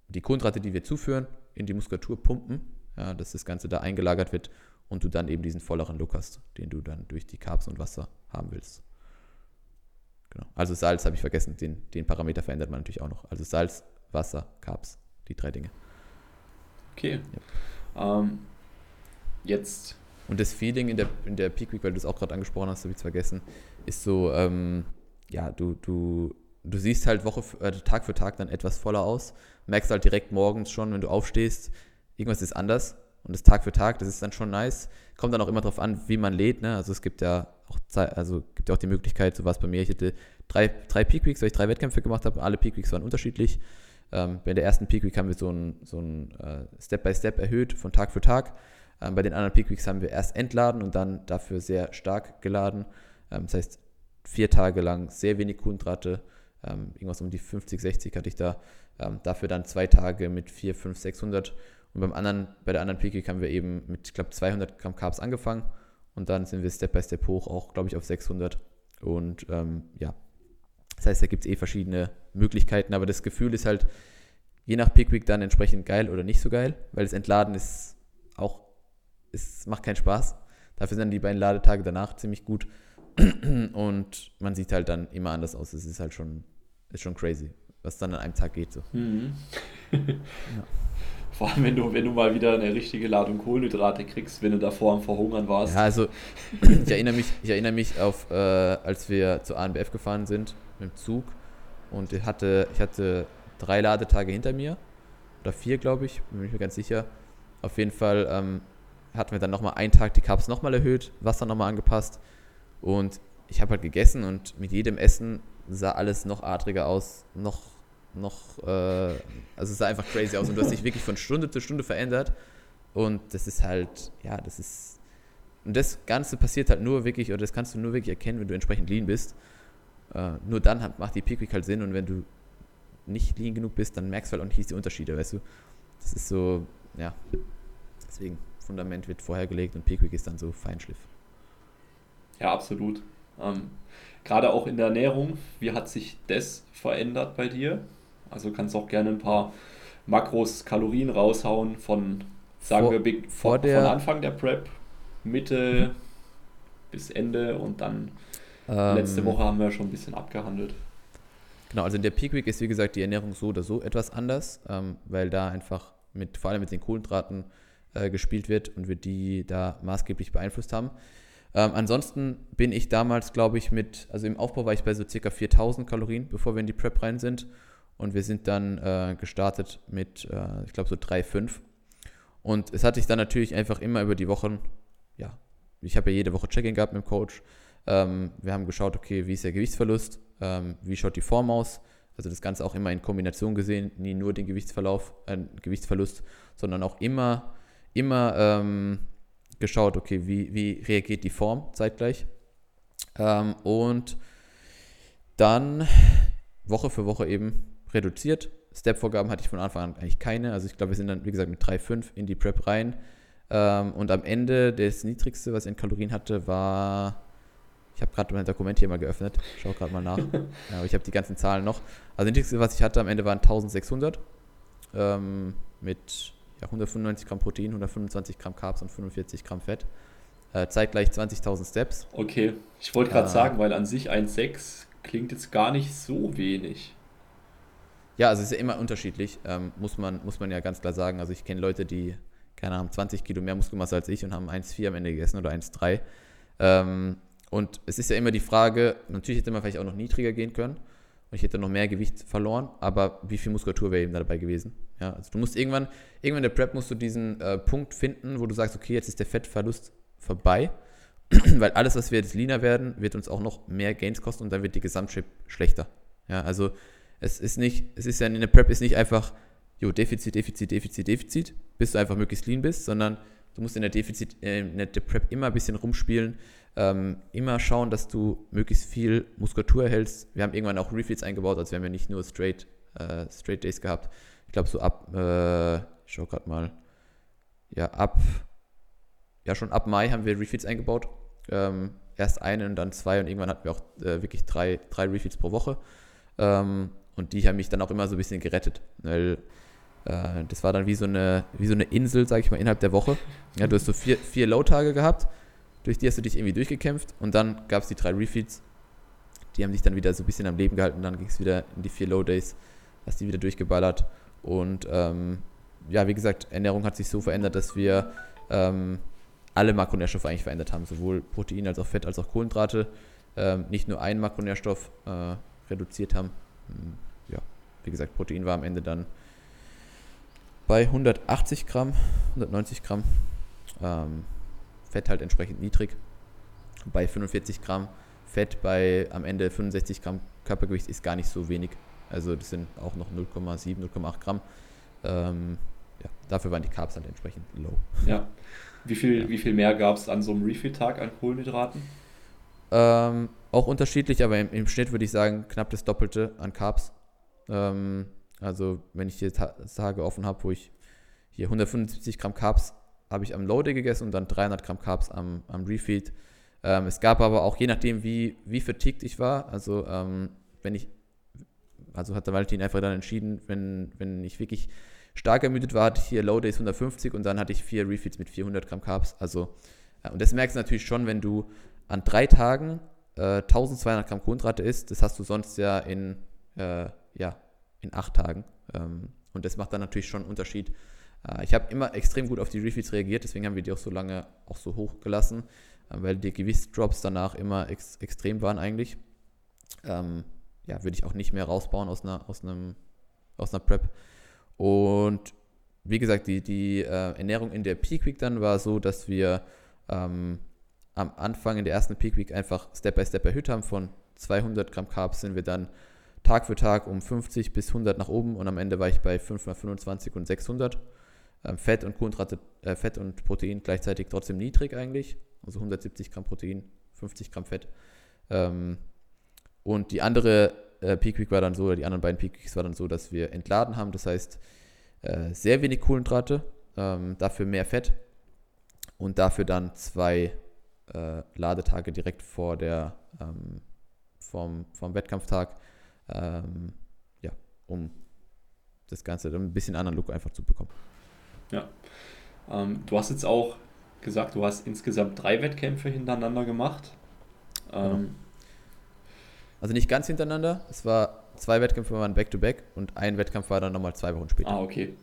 die Kohlenhydrate, die wir zuführen, in die Muskulatur pumpen, ja, dass das Ganze da eingelagert wird und du dann eben diesen volleren Look hast, den du dann durch die Carbs und Wasser haben willst. Genau. Also Salz habe ich vergessen, den, den Parameter verändert man natürlich auch noch. Also Salz, Wasser, Carbs, die drei Dinge.
Okay. Ja. Ähm, jetzt.
Und das Feeling in der, in der Peak Week, weil du es auch gerade angesprochen hast, habe ich es vergessen, ist so, ähm, ja, du, du, du siehst halt Woche, äh, Tag für Tag dann etwas voller aus, merkst halt direkt morgens schon, wenn du aufstehst, irgendwas ist anders und das Tag für Tag, das ist dann schon nice. Kommt dann auch immer darauf an, wie man lädt. Ne? Also es gibt ja auch Zeit, also gibt ja auch die Möglichkeit, so was bei mir. Ich hatte drei, drei Peak Weeks, weil ich drei Wettkämpfe gemacht habe. Alle Peak Weeks waren unterschiedlich. Ähm, bei der ersten Peak Week haben wir so ein, so ein äh, Step by Step erhöht von Tag für Tag. Ähm, bei den anderen Peak haben wir erst entladen und dann dafür sehr stark geladen. Ähm, das heißt, vier Tage lang sehr wenig Kohlenhydrate, ähm, irgendwas um die 50, 60 hatte ich da. Dafür dann zwei Tage mit 4, 5, 600 und beim anderen, bei der anderen Peak haben wir eben mit, ich glaube, 200 Gramm Carbs angefangen und dann sind wir Step by Step hoch, auch, glaube ich, auf 600. Und ähm, ja, das heißt, da gibt es eh verschiedene Möglichkeiten, aber das Gefühl ist halt je nach Peak Week dann entsprechend geil oder nicht so geil, weil das Entladen ist auch, es macht keinen Spaß. Dafür sind die beiden Ladetage danach ziemlich gut und man sieht halt dann immer anders aus. Es ist halt schon, ist schon crazy, was dann an einem Tag geht so. Mhm.
ja. Vor allem, wenn du, wenn du mal wieder eine richtige Ladung Kohlenhydrate kriegst, wenn du davor am Verhungern warst.
Ja, also ich erinnere mich, ich erinnere mich auf, äh, als wir zur ANBF gefahren sind mit dem Zug und ich hatte, ich hatte drei Ladetage hinter mir oder vier, glaube ich, bin ich mir ganz sicher. Auf jeden Fall ähm, hatten wir dann nochmal einen Tag die Cups nochmal erhöht, Wasser nochmal angepasst. Und ich habe halt gegessen und mit jedem Essen sah alles noch adriger aus, noch noch, äh, also es sah einfach crazy aus. Und du hast dich wirklich von Stunde zu Stunde verändert. Und das ist halt, ja, das ist, und das Ganze passiert halt nur wirklich, oder das kannst du nur wirklich erkennen, wenn du entsprechend lean bist. Äh, nur dann hat, macht die Peak Week halt Sinn. Und wenn du nicht lean genug bist, dann merkst du halt auch nicht die Unterschiede, weißt du. Das ist so, ja, deswegen, Fundament wird vorher gelegt und Peak Week ist dann so Feinschliff.
Ja, absolut. Ähm, Gerade auch in der Ernährung, wie hat sich das verändert bei dir? Also kannst auch gerne ein paar Makros, Kalorien raushauen von, sagen vor, wir, vor von, von Anfang der Prep, Mitte bis Ende und dann ähm, letzte Woche haben wir schon ein bisschen abgehandelt.
Genau, also in der Peak Week ist wie gesagt die Ernährung so oder so etwas anders, ähm, weil da einfach mit, vor allem mit den Kohlenhydraten äh, gespielt wird und wir die da maßgeblich beeinflusst haben. Ähm, ansonsten bin ich damals, glaube ich, mit, also im Aufbau war ich bei so circa 4000 Kalorien, bevor wir in die Prep rein sind. Und wir sind dann äh, gestartet mit, äh, ich glaube, so 3,5. Und es hat sich dann natürlich einfach immer über die Wochen, ja, ich habe ja jede Woche Check-in gehabt mit dem Coach. Ähm, wir haben geschaut, okay, wie ist der Gewichtsverlust, ähm, wie schaut die Form aus. Also das Ganze auch immer in Kombination gesehen, nie nur den Gewichtsverlauf, äh, Gewichtsverlust, sondern auch immer, immer ähm, geschaut, okay, wie, wie reagiert die Form zeitgleich. Ähm, und dann Woche für Woche eben reduziert. Step-Vorgaben hatte ich von Anfang an eigentlich keine. Also ich glaube, wir sind dann, wie gesagt, mit 3,5 in die Prep rein. Ähm, und am Ende das niedrigste, was ich in Kalorien hatte, war. Ich habe gerade mein Dokument hier mal geöffnet. Schau gerade mal nach. ja, aber ich habe die ganzen Zahlen noch. Also das niedrigste, was ich hatte am Ende waren 1600. Ähm, mit ja, 195 Gramm Protein, 125 Gramm Carbs und 45 Gramm Fett. Äh, zeitgleich 20.000 Steps.
Okay, ich wollte gerade äh, sagen, weil an sich 1,6 klingt jetzt gar nicht so wenig.
Ja, also es ist ja immer unterschiedlich, ähm, muss, man, muss man ja ganz klar sagen. Also ich kenne Leute, die, keine Ahnung, 20 Kilo mehr Muskelmasse als ich und haben 1,4 am Ende gegessen oder 1,3. Ähm, und es ist ja immer die Frage, natürlich hätte man vielleicht auch noch niedriger gehen können und ich hätte noch mehr Gewicht verloren, aber wie viel Muskulatur wäre eben dabei gewesen? Ja, also du musst irgendwann, irgendwann in der Prep musst du diesen äh, Punkt finden, wo du sagst, okay, jetzt ist der Fettverlust vorbei, weil alles, was wir jetzt leaner werden, wird uns auch noch mehr Gains kosten und dann wird die Gesamtshape schlechter. Ja, also es ist nicht, es ist ja in der Prep ist nicht einfach, jo, Defizit, Defizit, Defizit, Defizit, bis du einfach möglichst lean bist, sondern du musst in der Defizit, äh, in der Prep immer ein bisschen rumspielen, ähm, immer schauen, dass du möglichst viel Muskulatur erhältst. Wir haben irgendwann auch Refeeds eingebaut, also wir haben ja nicht nur Straight, äh, Straight Days gehabt. glaube so ab, äh, ich schau gerade mal, ja, ab, ja, schon ab Mai haben wir Refeeds eingebaut. Ähm, erst einen und dann zwei und irgendwann hatten wir auch äh, wirklich drei, drei Refeeds pro Woche. Ähm, und die haben mich dann auch immer so ein bisschen gerettet, weil äh, das war dann wie so eine, wie so eine Insel, sag ich mal, innerhalb der Woche. Ja, du hast so vier, vier Low-Tage gehabt, durch die hast du dich irgendwie durchgekämpft und dann gab es die drei Refeeds. Die haben dich dann wieder so ein bisschen am Leben gehalten, dann ging es wieder in die vier Low-Days, hast die wieder durchgeballert. Und ähm, ja, wie gesagt, Ernährung hat sich so verändert, dass wir ähm, alle Makronährstoffe eigentlich verändert haben, sowohl Protein als auch Fett als auch Kohlenhydrate. Ähm, nicht nur einen Makronährstoff äh, reduziert haben. Hm, ja, wie gesagt, Protein war am Ende dann bei 180 Gramm, 190 Gramm. Ähm, Fett halt entsprechend niedrig. Bei 45 Gramm Fett bei am Ende 65 Gramm Körpergewicht ist gar nicht so wenig. Also das sind auch noch 0,7, 0,8 Gramm. Ähm, ja, dafür waren die Carbs halt entsprechend low.
Ja. Wie viel, ja. wie viel mehr gab es an so einem Refill-Tag an Kohlenhydraten?
Ähm, auch unterschiedlich, aber im, im, Schnitt würde ich sagen knapp das Doppelte an Carbs. Ähm, also wenn ich hier Tage offen habe, wo ich hier 175 Gramm Carbs habe ich am Low-Day gegessen und dann 300 Gramm Carbs am, am Refeed. Ähm, es gab aber auch, je nachdem, wie, wie fatigued ich war, also ähm, wenn ich, also hat der Valentin einfach dann entschieden, wenn, wenn ich wirklich stark ermüdet war, hatte ich hier Low Days 150 und dann hatte ich vier Refeeds mit 400 Gramm Carbs. Also, ja, und das merkst du natürlich schon, wenn du an drei Tagen äh, 1200 Gramm Kohlenhydrate isst. Das hast du sonst ja in, äh, ja, in acht Tagen. Ähm, und das macht dann natürlich schon einen Unterschied. Äh, ich habe immer extrem gut auf die Refeeds reagiert, deswegen haben wir die auch so lange auch so hoch gelassen, äh, weil die Gewichtsdrops danach immer ex extrem waren eigentlich. Ähm, ja, würde ich auch nicht mehr rausbauen aus einer, aus einem, aus einer Prep. Und wie gesagt, die, die äh, Ernährung in der Peak Week dann war so, dass wir ähm, am Anfang in der ersten Peak Week einfach Step by Step erhöht haben. Von 200 Gramm Carbs sind wir dann Tag für Tag um 50 bis 100 nach oben und am Ende war ich bei 525 und 600. Ähm, Fett und Kohlenhydrate, äh, Fett und Protein gleichzeitig trotzdem niedrig eigentlich. Also 170 Gramm Protein, 50 Gramm Fett. Ähm, und die andere äh, Peak Week war dann so, oder die anderen beiden Peak Weeks war dann so, dass wir entladen haben. Das heißt, äh, sehr wenig Kohlenhydrate, ähm, dafür mehr Fett und dafür dann zwei äh, Ladetage direkt vor der, ähm, vom, vom Wettkampftag, ähm, ja, um das Ganze dann ein bisschen anderen Look einfach zu bekommen.
Ja. Ähm, du hast jetzt auch gesagt, du hast insgesamt drei Wettkämpfe hintereinander gemacht.
Genau. Ähm, also nicht ganz hintereinander. Es war zwei Wettkämpfe waren back-to-back -back und ein Wettkampf war dann nochmal zwei Wochen später.
Ah, okay.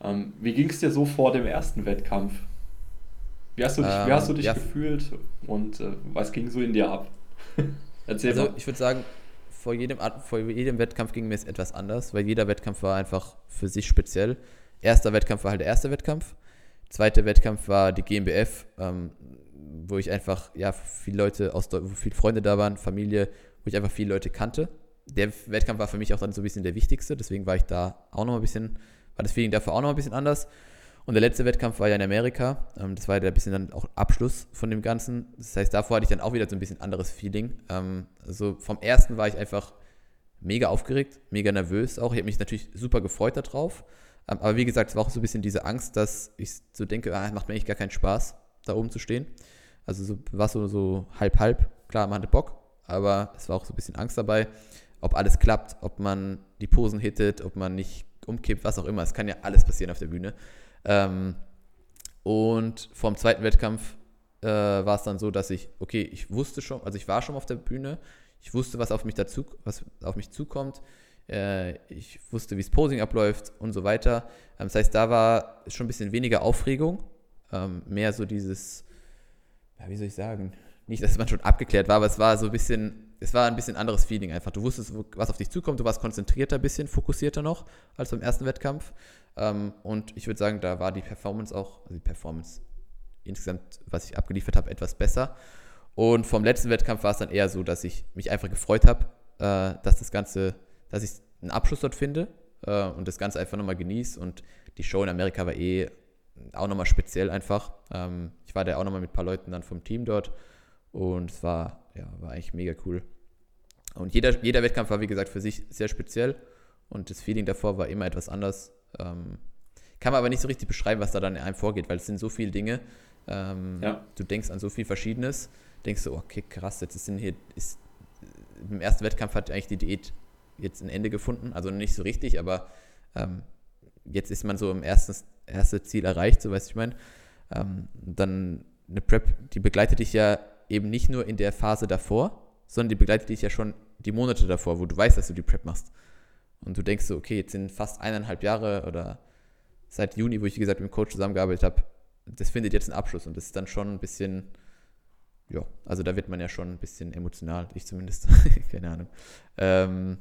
Ähm, wie ging es dir so vor dem ersten Wettkampf? Wie hast du dich, ähm, wie hast du dich ja. gefühlt und äh, was ging so in dir ab?
Erzähl also, mal. ich würde sagen, vor jedem, vor jedem Wettkampf ging mir es etwas anders, weil jeder Wettkampf war einfach für sich speziell. Erster Wettkampf war halt der erste Wettkampf. Zweiter Wettkampf war die GmbF, ähm, wo ich einfach, ja, viele Leute aus, wo viele Freunde da waren, Familie, wo ich einfach viele Leute kannte. Der Wettkampf war für mich auch dann so ein bisschen der wichtigste, deswegen war ich da auch noch ein bisschen, war das Feeling dafür auch noch ein bisschen anders. Und der letzte Wettkampf war ja in Amerika. Ähm, das war ja ein bisschen dann auch Abschluss von dem Ganzen. Das heißt, davor hatte ich dann auch wieder so ein bisschen anderes Feeling. Also vom ersten war ich einfach mega aufgeregt, mega nervös auch. Ich habe mich natürlich super gefreut darauf. Aber wie gesagt, es war auch so ein bisschen diese Angst, dass ich so denke, ah, macht mir eigentlich gar keinen Spaß, da oben zu stehen. Also so, war so, so halb, halb. Klar, man hatte Bock, aber es war auch so ein bisschen Angst dabei, ob alles klappt, ob man die Posen hittet, ob man nicht umkippt, was auch immer. Es kann ja alles passieren auf der Bühne. Ähm, und vom zweiten Wettkampf äh, war es dann so, dass ich, okay, ich wusste schon, also ich war schon auf der Bühne, ich wusste, was auf mich dazu, was auf mich zukommt, ich wusste, wie das Posing abläuft und so weiter. Ähm, das heißt, da war schon ein bisschen weniger Aufregung, ähm, mehr so dieses, ja, wie soll ich sagen, nicht, dass man schon abgeklärt war, aber es war so ein bisschen, es war ein bisschen anderes Feeling einfach. Du wusstest, was auf dich zukommt, du warst konzentrierter ein bisschen, fokussierter noch als beim ersten Wettkampf. Ähm, und ich würde sagen, da war die Performance auch, also die Performance insgesamt, was ich abgeliefert habe, etwas besser. Und vom letzten Wettkampf war es dann eher so, dass ich mich einfach gefreut habe, äh, dass das Ganze, dass ich einen Abschluss dort finde äh, und das Ganze einfach nochmal genieße. Und die Show in Amerika war eh auch nochmal speziell einfach. Ähm, ich war da auch nochmal mit ein paar Leuten dann vom Team dort und es war, ja, war eigentlich mega cool. Und jeder, jeder Wettkampf war, wie gesagt, für sich sehr speziell und das Feeling davor war immer etwas anders. Ähm, kann man aber nicht so richtig beschreiben, was da dann in einem vorgeht, weil es sind so viele Dinge. Ähm, ja. Du denkst an so viel Verschiedenes, denkst du, okay, krass, jetzt sind hier, ist, im ersten Wettkampf hat eigentlich die Diät jetzt ein Ende gefunden, also nicht so richtig, aber ähm, jetzt ist man so im ersten erste Ziel erreicht, so weiß ich meine. Ähm, dann eine Prep, die begleitet dich ja eben nicht nur in der Phase davor, sondern die begleitet dich ja schon die Monate davor, wo du weißt, dass du die Prep machst. Und du denkst so, okay, jetzt sind fast eineinhalb Jahre oder seit Juni, wo ich, wie gesagt, mit dem Coach zusammengearbeitet habe, das findet jetzt einen Abschluss und das ist dann schon ein bisschen, ja, also da wird man ja schon ein bisschen emotional, ich zumindest, keine Ahnung. Ähm,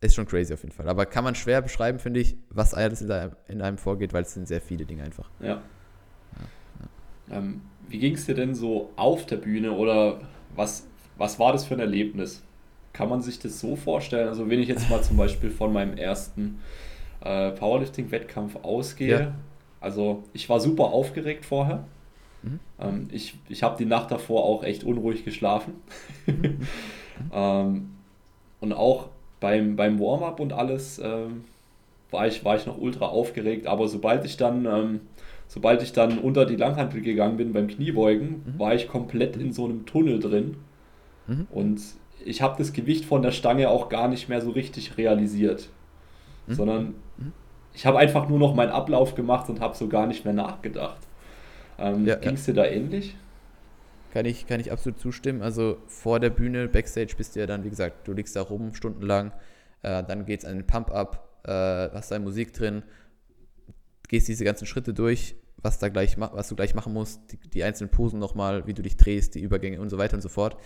ist schon crazy auf jeden Fall. Aber kann man schwer beschreiben, finde ich, was alles in einem, in einem vorgeht, weil es sind sehr viele Dinge einfach.
Ja. ja, ja. Ähm, wie ging es dir denn so auf der Bühne oder was, was war das für ein Erlebnis? Kann man sich das so vorstellen? Also wenn ich jetzt mal zum Beispiel von meinem ersten äh, Powerlifting-Wettkampf ausgehe, ja. also ich war super aufgeregt vorher. Mhm. Ähm, ich ich habe die Nacht davor auch echt unruhig geschlafen. Mhm. ähm, und auch beim, beim Warm-up und alles ähm, war, ich, war ich noch ultra aufgeregt, aber sobald ich dann, ähm, sobald ich dann unter die Langhantel gegangen bin beim Kniebeugen, mhm. war ich komplett in so einem Tunnel drin. Mhm. Und ich habe das Gewicht von der Stange auch gar nicht mehr so richtig realisiert, mhm. sondern mhm. ich habe einfach nur noch meinen Ablauf gemacht und habe so gar nicht mehr nachgedacht. Ähm, ja, Ging es dir da ähnlich?
Kann ich, kann ich absolut zustimmen. Also vor der Bühne, Backstage bist du ja dann, wie gesagt, du liegst da rum stundenlang, äh, dann geht es an den Pump-Up, äh, hast deine Musik drin, gehst diese ganzen Schritte durch, was, da gleich, was du gleich machen musst, die, die einzelnen Posen nochmal, wie du dich drehst, die Übergänge und so weiter und so fort.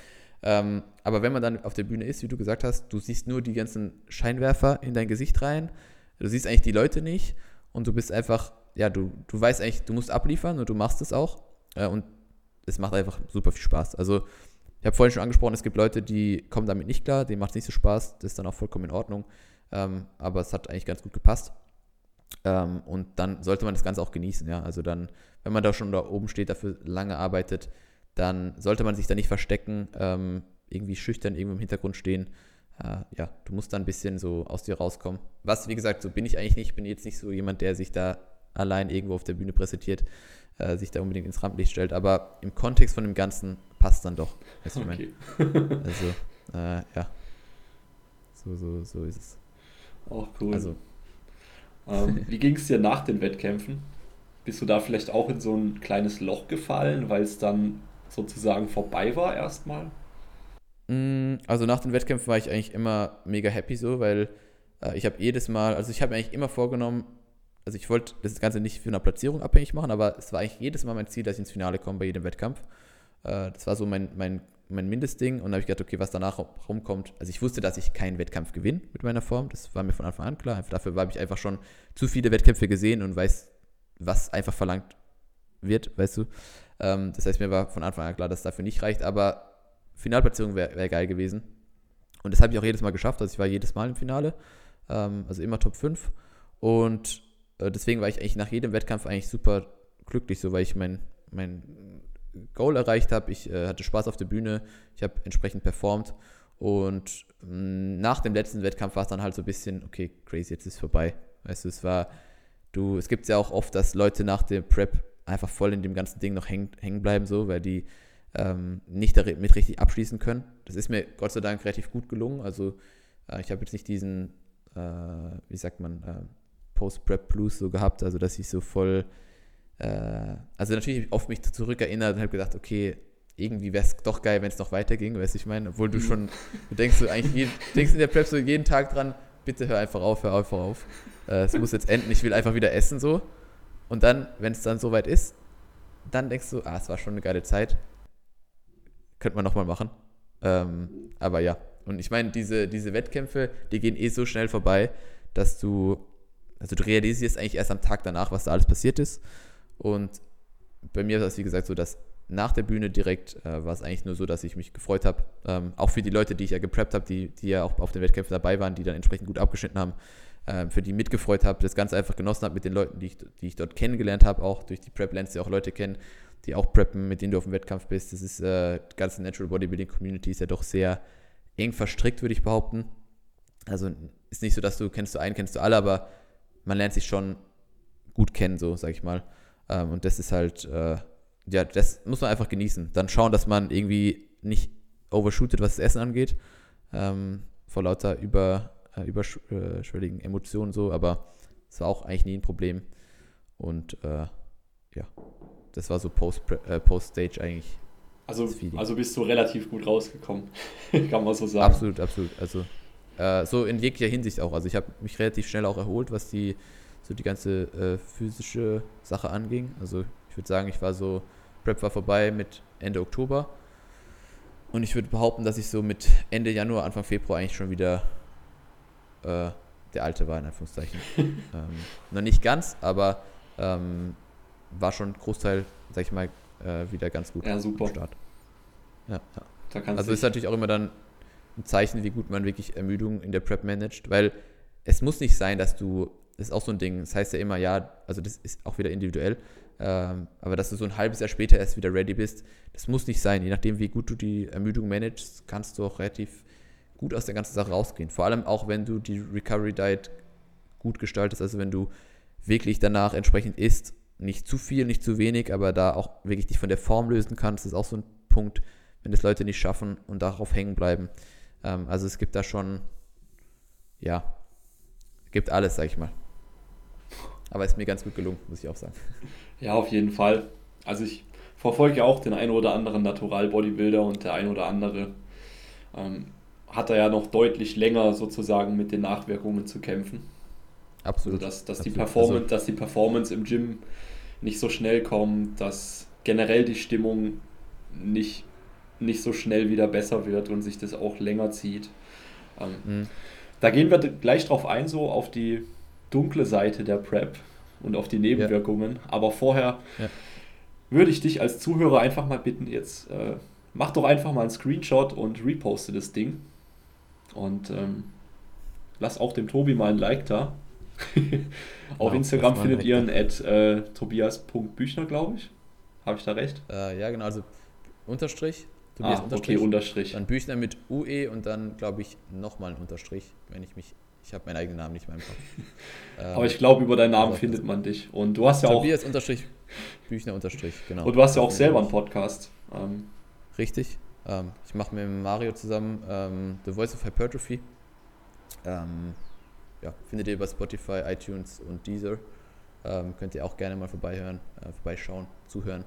Ähm, aber wenn man dann auf der Bühne ist, wie du gesagt hast, du siehst nur die ganzen Scheinwerfer in dein Gesicht rein, du siehst eigentlich die Leute nicht und du bist einfach, ja, du, du weißt eigentlich, du musst abliefern und du machst es auch. Äh, und es macht einfach super viel Spaß. Also, ich habe vorhin schon angesprochen, es gibt Leute, die kommen damit nicht klar, denen macht es nicht so Spaß, das ist dann auch vollkommen in Ordnung. Ähm, aber es hat eigentlich ganz gut gepasst. Ähm, und dann sollte man das Ganze auch genießen, ja. Also dann, wenn man da schon da oben steht, dafür lange arbeitet, dann sollte man sich da nicht verstecken, ähm, irgendwie schüchtern irgendwo im Hintergrund stehen. Äh, ja, du musst da ein bisschen so aus dir rauskommen. Was, wie gesagt, so bin ich eigentlich nicht. Ich bin jetzt nicht so jemand, der sich da allein irgendwo auf der Bühne präsentiert äh, sich da unbedingt ins Rampenlicht stellt. Aber im Kontext von dem Ganzen passt dann doch. Okay. Also, äh, ja. So, so, so ist es.
Auch cool. Also. Ähm, wie ging es dir nach den Wettkämpfen? Bist du da vielleicht auch in so ein kleines Loch gefallen, weil es dann sozusagen vorbei war erstmal?
Mm, also nach den Wettkämpfen war ich eigentlich immer mega happy so, weil äh, ich habe jedes Mal, also ich habe mir eigentlich immer vorgenommen, also ich wollte das Ganze nicht für eine Platzierung abhängig machen, aber es war eigentlich jedes Mal mein Ziel, dass ich ins Finale komme bei jedem Wettkampf. Äh, das war so mein, mein, mein Mindestding und dann habe ich gedacht, okay, was danach rumkommt. Also ich wusste, dass ich keinen Wettkampf gewinne mit meiner Form, das war mir von Anfang an klar. Dafür habe ich einfach schon zu viele Wettkämpfe gesehen und weiß, was einfach verlangt wird, weißt du. Ähm, das heißt, mir war von Anfang an klar, dass es dafür nicht reicht, aber Finalplatzierung wäre wär geil gewesen. Und das habe ich auch jedes Mal geschafft, also ich war jedes Mal im Finale, ähm, also immer Top 5 und deswegen war ich eigentlich nach jedem Wettkampf eigentlich super glücklich, so weil ich mein, mein Goal erreicht habe. Ich äh, hatte Spaß auf der Bühne, ich habe entsprechend performt und mh, mm, nach dem letzten Wettkampf war es dann halt so ein bisschen, okay, crazy, jetzt ist es vorbei. Weißt du, es war, du, es gibt ja auch oft, dass Leute nach der Prep einfach voll in dem ganzen Ding noch hängen, hängen bleiben, so, weil die ähm, nicht damit richtig abschließen können. Das ist mir Gott sei Dank relativ gut gelungen. Also äh, ich habe jetzt nicht diesen, äh, wie sagt man, äh, Post-Prep Blues so gehabt, also dass ich so voll, äh, also natürlich oft mich zurückerinnert und habe gedacht, okay, irgendwie wäre es doch geil, wenn es noch weiterging, weißt du, ich meine, obwohl du mhm. schon, du denkst so eigentlich, jeden, denkst in der Prep so jeden Tag dran, bitte hör einfach auf, hör einfach auf. Äh, es muss jetzt enden, ich will einfach wieder essen so. Und dann, wenn es dann soweit ist, dann denkst du, ah, es war schon eine geile Zeit. Könnte man nochmal machen. Ähm, aber ja, und ich meine, diese, diese Wettkämpfe, die gehen eh so schnell vorbei, dass du also du realisierst eigentlich erst am Tag danach, was da alles passiert ist. Und bei mir war es, wie gesagt, so, dass nach der Bühne direkt äh, war es eigentlich nur so, dass ich mich gefreut habe. Ähm, auch für die Leute, die ich ja gepreppt habe, die, die ja auch auf den Wettkämpfen dabei waren, die dann entsprechend gut abgeschnitten haben, äh, für die mitgefreut habe, das Ganze einfach genossen habe mit den Leuten, die ich, die ich dort kennengelernt habe, auch durch die Prep Lens, die auch Leute kennen, die auch preppen, mit denen du auf dem Wettkampf bist. Das ist, äh, die ganze Natural Bodybuilding Community ist ja doch sehr eng verstrickt, würde ich behaupten. Also ist nicht so, dass du kennst du einen, kennst du alle, aber man lernt sich schon gut kennen, so sag ich mal. Ähm, und das ist halt, äh, ja, das muss man einfach genießen. Dann schauen, dass man irgendwie nicht overshootet, was das Essen angeht, ähm, vor lauter über, äh, überschwelligen Emotionen so, aber es war auch eigentlich nie ein Problem. Und äh, ja, das war so Post-Stage äh, Post eigentlich.
Also, also bist du relativ gut rausgekommen, kann man so sagen.
Absolut, absolut. Also äh, so in jeglicher Hinsicht auch. Also ich habe mich relativ schnell auch erholt, was die so die ganze äh, physische Sache anging. Also ich würde sagen, ich war so, Prep war vorbei mit Ende Oktober. Und ich würde behaupten, dass ich so mit Ende Januar, Anfang Februar eigentlich schon wieder äh, der Alte war, in Anführungszeichen. ähm, noch nicht ganz, aber ähm, war schon Großteil, sag ich mal, äh, wieder ganz gut
ja, super.
Start. Ja, ja. also ist natürlich auch immer dann ein Zeichen, wie gut man wirklich Ermüdung in der Prep managt, weil es muss nicht sein, dass du, das ist auch so ein Ding, das heißt ja immer, ja, also das ist auch wieder individuell, ähm, aber dass du so ein halbes Jahr später erst wieder ready bist, das muss nicht sein. Je nachdem, wie gut du die Ermüdung managst, kannst du auch relativ gut aus der ganzen Sache rausgehen. Vor allem auch, wenn du die Recovery Diet gut gestaltest, also wenn du wirklich danach entsprechend isst, nicht zu viel, nicht zu wenig, aber da auch wirklich dich von der Form lösen kannst, ist auch so ein Punkt, wenn das Leute nicht schaffen und darauf hängen bleiben. Ähm, also es gibt da schon, ja, gibt alles, sag ich mal. Aber ist mir ganz gut gelungen, muss ich auch sagen.
Ja, auf jeden Fall. Also ich verfolge ja auch den einen oder anderen Natural-Bodybuilder und der ein oder andere ähm, hat da ja noch deutlich länger sozusagen mit den Nachwirkungen zu kämpfen. Absolut. Also dass, dass, Absolut. Die Performance, also, dass die Performance im Gym nicht so schnell kommt, dass generell die Stimmung nicht, nicht so schnell wieder besser wird und sich das auch länger zieht. Ähm, mhm. Da gehen wir gleich drauf ein, so auf die dunkle Seite der PrEP und auf die Nebenwirkungen. Ja. Aber vorher ja. würde ich dich als Zuhörer einfach mal bitten, jetzt äh, mach doch einfach mal einen Screenshot und reposte das Ding. Und ähm, lass auch dem Tobi mal ein Like da. Auf genau, Instagram findet ihr ihn at äh, tobias.büchner, glaube ich. Habe ich da recht?
Äh, ja, genau. Also Unterstrich.
Tobias ah, Unterstrich. Okay, Unterstrich.
Dann Büchner mit UE und dann, glaube ich, nochmal ein Unterstrich, wenn ich mich ich habe meinen eigenen Namen nicht mehr im Kopf.
ähm, Aber ich glaube, über deinen Namen findet man dich. Und du hast ja
auch. Tobias unterstrich, Büchner unterstrich,
genau. Und du hast ja auch selber einen Podcast. Ähm.
Richtig. Ähm, ich mache mit Mario zusammen ähm, The Voice of Hypertrophy. Ähm, ja, findet ihr über Spotify, iTunes und Deezer. Ähm, könnt ihr auch gerne mal vorbeihören, äh, vorbeischauen, zuhören.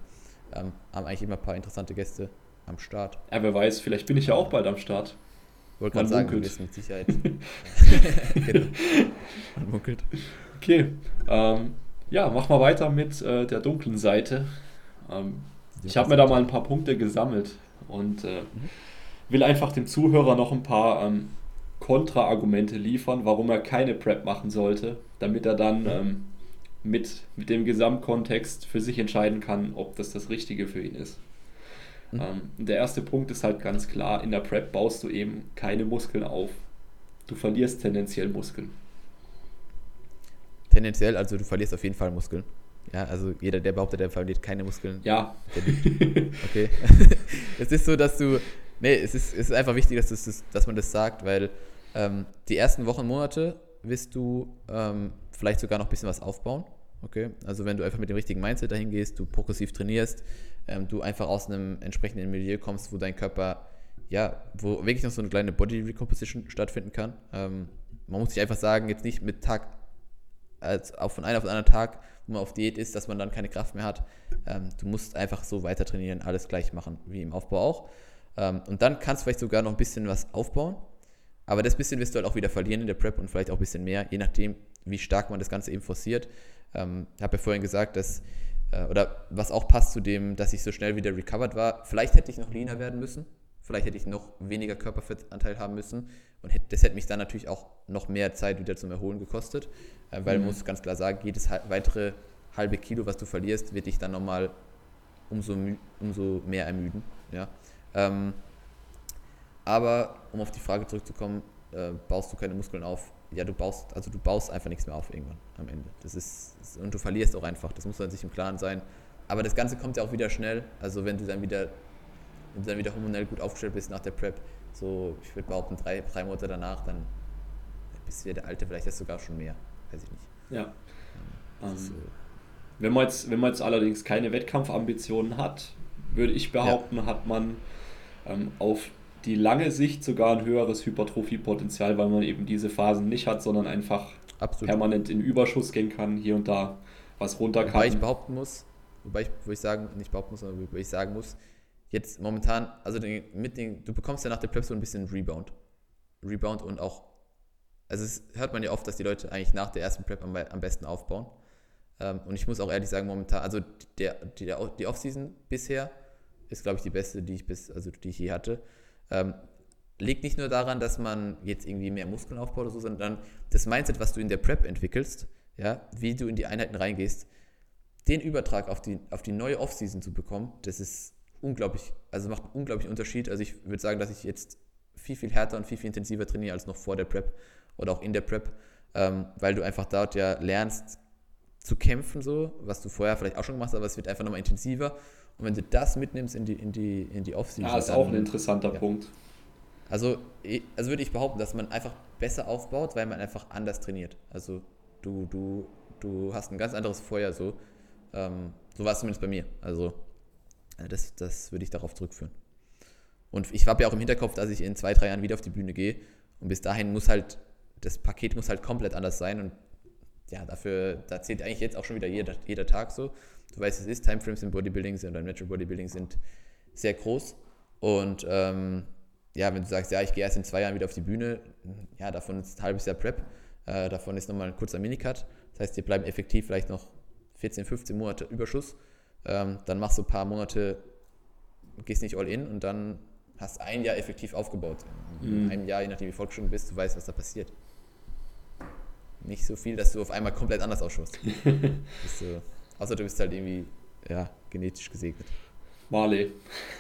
haben eigentlich immer ein paar interessante Gäste am Start.
Ja, wer weiß, vielleicht bin ich ja auch bald am Start.
Wollte gerade sagen, munkelt. du bist mit Sicherheit.
genau. Man munkelt. Okay. Ähm, ja, mach mal weiter mit äh, der dunklen Seite. Ähm, ich habe mir da mal ein paar Punkte gesammelt und äh, mhm. will einfach dem Zuhörer noch ein paar ähm, Kontraargumente liefern, warum er keine Prep machen sollte, damit er dann ähm, mit, mit dem Gesamtkontext für sich entscheiden kann, ob das das Richtige für ihn ist. Mhm. Ähm, der erste Punkt ist halt ganz klar, in der Prep baust du eben keine Muskeln auf. Du verlierst tendenziell Muskeln.
Tendenziell, also du verlierst auf jeden Fall Muskeln. Ja, also jeder, der behauptet, der verliert keine Muskeln.
Ja.
Okay. es ist so, dass du. Nee, es ist, es ist einfach wichtig, dass, das, dass man das sagt, weil ähm, die ersten Wochen, Monate wirst du ähm, vielleicht sogar noch ein bisschen was aufbauen. Okay, also wenn du einfach mit dem richtigen Mindset dahin gehst, du progressiv trainierst, ähm, du einfach aus einem entsprechenden Milieu kommst, wo dein Körper, ja, wo wirklich noch so eine kleine Body Recomposition stattfinden kann. Ähm, man muss sich einfach sagen, jetzt nicht mit Tag, als auch von einem auf den anderen Tag, wo man auf Diät ist, dass man dann keine Kraft mehr hat. Ähm, du musst einfach so weiter trainieren, alles gleich machen, wie im Aufbau auch. Ähm, und dann kannst du vielleicht sogar noch ein bisschen was aufbauen. Aber das bisschen wirst du halt auch wieder verlieren in der Prep und vielleicht auch ein bisschen mehr, je nachdem, wie stark man das Ganze eben forciert. Ähm, ich habe ja vorhin gesagt, dass, äh, oder was auch passt zu dem, dass ich so schnell wieder recovered war, vielleicht hätte ich noch leaner werden müssen, vielleicht hätte ich noch weniger Körperfettanteil haben müssen und hätte, das hätte mich dann natürlich auch noch mehr Zeit wieder zum Erholen gekostet, äh, weil mhm. man muss ganz klar sagen, jedes weitere halbe Kilo, was du verlierst, wird dich dann nochmal umso, umso mehr ermüden. Ja? Ähm, aber um auf die Frage zurückzukommen, äh, baust du keine Muskeln auf? Ja, du baust, also du baust einfach nichts mehr auf irgendwann am Ende. Das ist, und du verlierst auch einfach, das muss man sich im Klaren sein. Aber das Ganze kommt ja auch wieder schnell. Also wenn du dann wieder, wenn du dann wieder hormonell gut aufgestellt bist nach der Prep, so, ich würde behaupten, drei, drei Monate danach, dann bist du wieder der Alte, vielleicht ist sogar schon mehr. Weiß ich nicht.
Ja. Ähm, so. wenn, man jetzt, wenn man jetzt allerdings keine Wettkampfambitionen hat, würde ich behaupten, ja. hat man ähm, auf die lange Sicht sogar ein höheres Hypertrophiepotenzial, weil man eben diese Phasen nicht hat, sondern einfach Absolut. permanent in Überschuss gehen kann, hier und da was runter kann.
Wobei ich behaupten muss, wobei ich, wo ich sagen, nicht behaupten muss, sondern wo ich sagen muss, jetzt momentan, also den, mit den, du bekommst ja nach der Prep so ein bisschen Rebound. Rebound und auch, also es hört man ja oft, dass die Leute eigentlich nach der ersten Prep am, am besten aufbauen. Ähm, und ich muss auch ehrlich sagen, momentan, also der, die, die Offseason bisher ist, glaube ich, die beste, die ich bis, also die ich je hatte. Ähm, liegt nicht nur daran, dass man jetzt irgendwie mehr Muskeln aufbaut oder so, sondern das Mindset, was du in der Prep entwickelst, ja, wie du in die Einheiten reingehst, den Übertrag auf die, auf die neue Offseason zu bekommen, das ist unglaublich, also macht einen unglaublichen Unterschied. Also ich würde sagen, dass ich jetzt viel, viel härter und viel, viel intensiver trainiere als noch vor der Prep oder auch in der Prep, ähm, weil du einfach dort ja lernst zu kämpfen, so, was du vorher vielleicht auch schon gemacht hast, aber es wird einfach nochmal intensiver. Und wenn du das mitnimmst in die, in die, in die Offseason.
Ja, ist auch ein interessanter ja. Punkt.
Also, also würde ich behaupten, dass man einfach besser aufbaut, weil man einfach anders trainiert. Also du, du, du hast ein ganz anderes Feuer so. Ähm, so war es zumindest bei mir. Also äh, das, das würde ich darauf zurückführen. Und ich habe ja auch im Hinterkopf, dass ich in zwei, drei Jahren wieder auf die Bühne gehe. Und bis dahin muss halt, das Paket muss halt komplett anders sein. Und ja, dafür, da zählt eigentlich jetzt auch schon wieder jeder, jeder Tag so. Du weißt, es ist, Timeframes im Bodybuilding sind, oder im Natural Bodybuilding sind sehr groß. Und ähm, ja, wenn du sagst, ja, ich gehe erst in zwei Jahren wieder auf die Bühne, ja, davon ist ein halbes Jahr Prep, äh, davon ist nochmal ein kurzer Minicut. Das heißt, dir bleiben effektiv vielleicht noch 14, 15 Monate Überschuss. Ähm, dann machst du ein paar Monate, gehst nicht all in und dann hast ein Jahr effektiv aufgebaut. In mhm. einem Jahr, je nachdem wie fortgeschritten bist, du weißt, was da passiert. Nicht so viel, dass du auf einmal komplett anders ausschaust. außer du bist halt irgendwie ja, genetisch gesegnet.
Marley.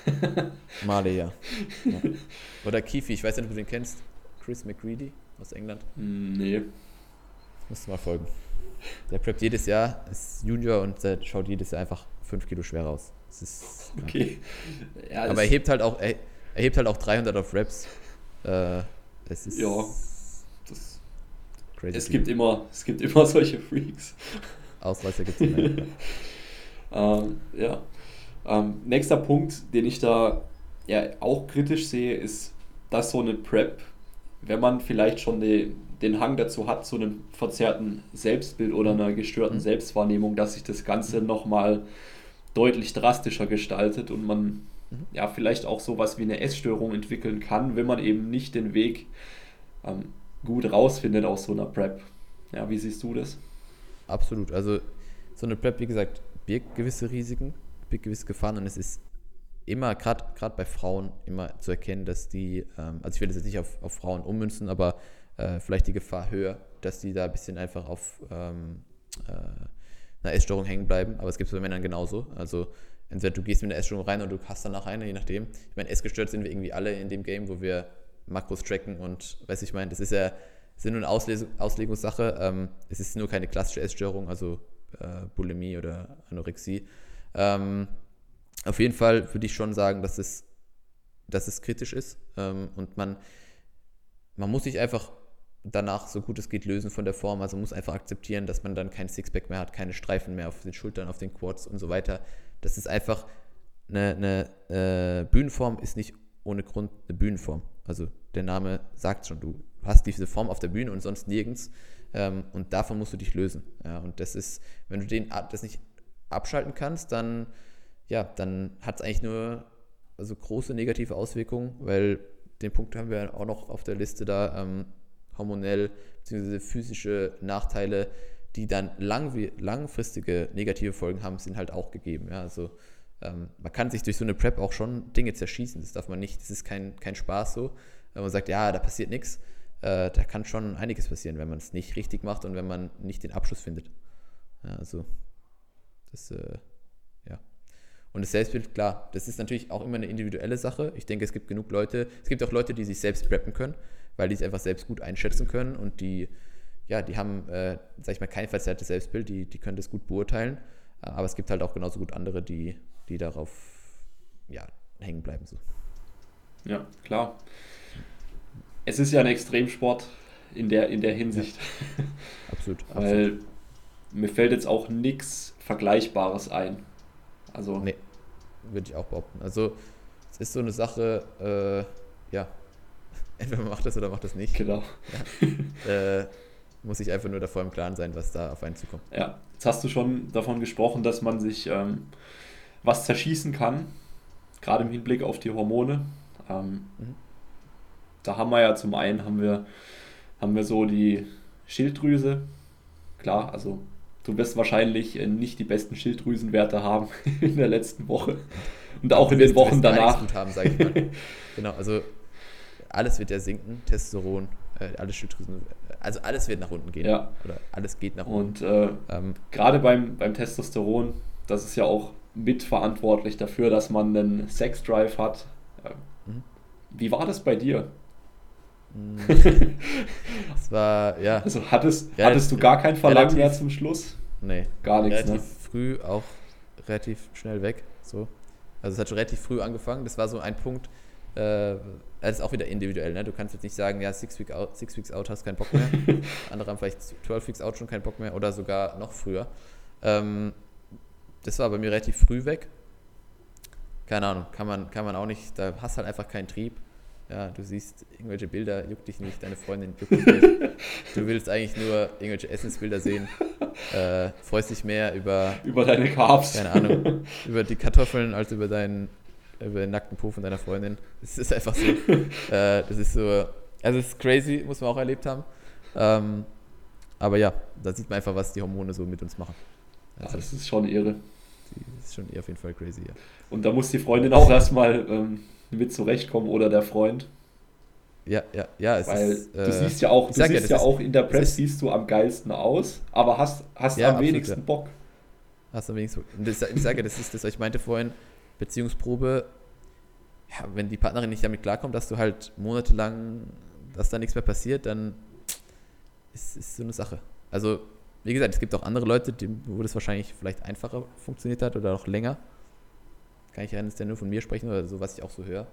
Marley, ja. ja. Oder Kifi, ich weiß nicht, ob du den kennst. Chris McGreedy aus England.
Mm, nee.
Musst du mal folgen. Der preppt jedes Jahr, ist Junior und schaut jedes Jahr einfach 5 Kilo schwer aus. Das ist, okay. Ja, Aber er hebt halt auch, er, er, hebt halt auch 300 auf Reps. Äh,
es ist ja, das, crazy. Es gibt, immer, es gibt immer solche Freaks.
Ausreißer gibt es
ähm, ja. Ähm, nächster Punkt, den ich da ja auch kritisch sehe, ist, dass so eine Prep, wenn man vielleicht schon die, den Hang dazu hat, zu einem verzerrten Selbstbild oder einer gestörten mhm. Selbstwahrnehmung, dass sich das Ganze mhm. nochmal deutlich drastischer gestaltet und man mhm. ja vielleicht auch sowas wie eine Essstörung entwickeln kann, wenn man eben nicht den Weg ähm, gut rausfindet aus so einer Prep. Ja, wie siehst du das?
Absolut. Also so eine Prep, wie gesagt, birgt gewisse Risiken gewisse Gefahren und es ist immer, gerade bei Frauen, immer zu erkennen, dass die, ähm, also ich will das jetzt nicht auf, auf Frauen ummünzen, aber äh, vielleicht die Gefahr höher, dass die da ein bisschen einfach auf ähm, äh, einer Essstörung hängen bleiben. Aber es gibt es bei Männern genauso. Also entweder du gehst mit einer Essstörung rein und du hast danach eine, je nachdem. Ich meine, essgestört sind wir irgendwie alle in dem Game, wo wir Makros tracken und, weiß ich meine, das ist ja nur eine Ausles Auslegungssache. Ähm, es ist nur keine klassische Essstörung, also äh, Bulimie oder Anorexie. Ähm, auf jeden Fall würde ich schon sagen, dass es, dass es kritisch ist ähm, und man, man muss sich einfach danach so gut es geht lösen von der Form. Also muss einfach akzeptieren, dass man dann kein Sixpack mehr hat, keine Streifen mehr auf den Schultern, auf den Quads und so weiter. Das ist einfach eine, eine äh, Bühnenform ist nicht ohne Grund eine Bühnenform. Also der Name sagt schon, du hast diese Form auf der Bühne und sonst nirgends. Ähm, und davon musst du dich lösen. Ja, und das ist, wenn du den, das nicht abschalten kannst, dann, ja, dann hat es eigentlich nur also große negative Auswirkungen, weil den Punkt haben wir auch noch auf der Liste da, ähm, hormonell bzw. physische Nachteile, die dann lang, langfristige negative Folgen haben, sind halt auch gegeben. Ja? Also ähm, man kann sich durch so eine Prep auch schon Dinge zerschießen, das darf man nicht, das ist kein, kein Spaß so. Wenn man sagt, ja, da passiert nichts, äh, da kann schon einiges passieren, wenn man es nicht richtig macht und wenn man nicht den Abschluss findet. Ja, also das, äh, ja. Und das Selbstbild, klar, das ist natürlich auch immer eine individuelle Sache. Ich denke, es gibt genug Leute, es gibt auch Leute, die sich selbst preppen können, weil die es einfach selbst gut einschätzen können und die, ja, die haben, äh, sag ich mal, kein verzerrtes Selbstbild, die, die können das gut beurteilen. Aber es gibt halt auch genauso gut andere, die, die darauf ja, hängen bleiben. So.
Ja, klar. Es ist ja ein Extremsport in der, in der Hinsicht.
Ja, absolut.
Weil mir fällt jetzt auch nichts Vergleichbares ein. Also.
Nee, würde ich auch behaupten. Also, es ist so eine Sache, äh, ja, entweder man macht das oder macht das nicht.
Genau.
Ja. äh, muss ich einfach nur davor im Klaren sein, was da auf einen zukommt.
Ja, jetzt hast du schon davon gesprochen, dass man sich ähm, was zerschießen kann, gerade im Hinblick auf die Hormone. Ähm, mhm. Da haben wir ja zum einen haben wir, haben wir so die Schilddrüse. Klar, also du wirst wahrscheinlich äh, nicht die besten Schilddrüsenwerte haben in der letzten Woche und auch in den Wochen danach. Haben,
genau, also alles wird ja sinken, Testosteron, äh, alle Schilddrüsen, also alles wird nach unten gehen.
Ja.
Oder alles geht nach
unten. Und äh, ähm, gerade beim, beim Testosteron, das ist ja auch mitverantwortlich dafür, dass man einen Sexdrive hat. Mhm. Wie war das bei dir?
Es war, ja.
Also hattest, relativ, hattest du gar kein Verlangen relativ, mehr zum Schluss?
Nee.
Gar nichts,
Relativ ne? früh auch relativ schnell weg. So. Also es hat schon relativ früh angefangen. Das war so ein Punkt, äh, das ist auch wieder individuell. Ne? Du kannst jetzt nicht sagen, ja, six, week out, six Weeks out hast keinen Bock mehr. Andere haben vielleicht 12 Weeks out schon keinen Bock mehr oder sogar noch früher. Ähm, das war bei mir relativ früh weg. Keine Ahnung, kann man, kann man auch nicht, da hast halt einfach keinen Trieb. Ja, du siehst irgendwelche Bilder, juckt dich nicht, deine Freundin juckt dich nicht. Du willst eigentlich nur irgendwelche Essensbilder sehen. Äh, freust dich mehr über.
Über deine Carbs.
Keine Ahnung. Über die Kartoffeln als über deinen, über den nackten Po von deiner Freundin. Es ist einfach so. äh, das ist so. Also, es ist crazy, muss man auch erlebt haben. Ähm, aber ja, da sieht man einfach, was die Hormone so mit uns machen.
Also, ja, das ist schon irre.
Das ist schon auf jeden Fall crazy, ja.
Und da muss die Freundin auch erstmal ähm, mit zurechtkommen oder der Freund.
Ja, ja, ja. Es
Weil ist, äh, du siehst ja auch, du siehst ja, ja auch in der Press siehst du am geilsten aus, aber hast, hast ja, am absolut, wenigsten ja. Bock.
Hast am wenigsten Bock. Und das, ich sage, das ist das, was ich meinte vorhin, Beziehungsprobe, ja, wenn die Partnerin nicht damit klarkommt, dass du halt monatelang, dass da nichts mehr passiert, dann ist es so eine Sache. Also, wie gesagt, es gibt auch andere Leute, die, wo das wahrscheinlich vielleicht einfacher funktioniert hat oder auch länger kann ich ja nicht nur von mir sprechen oder so, was ich auch so höre,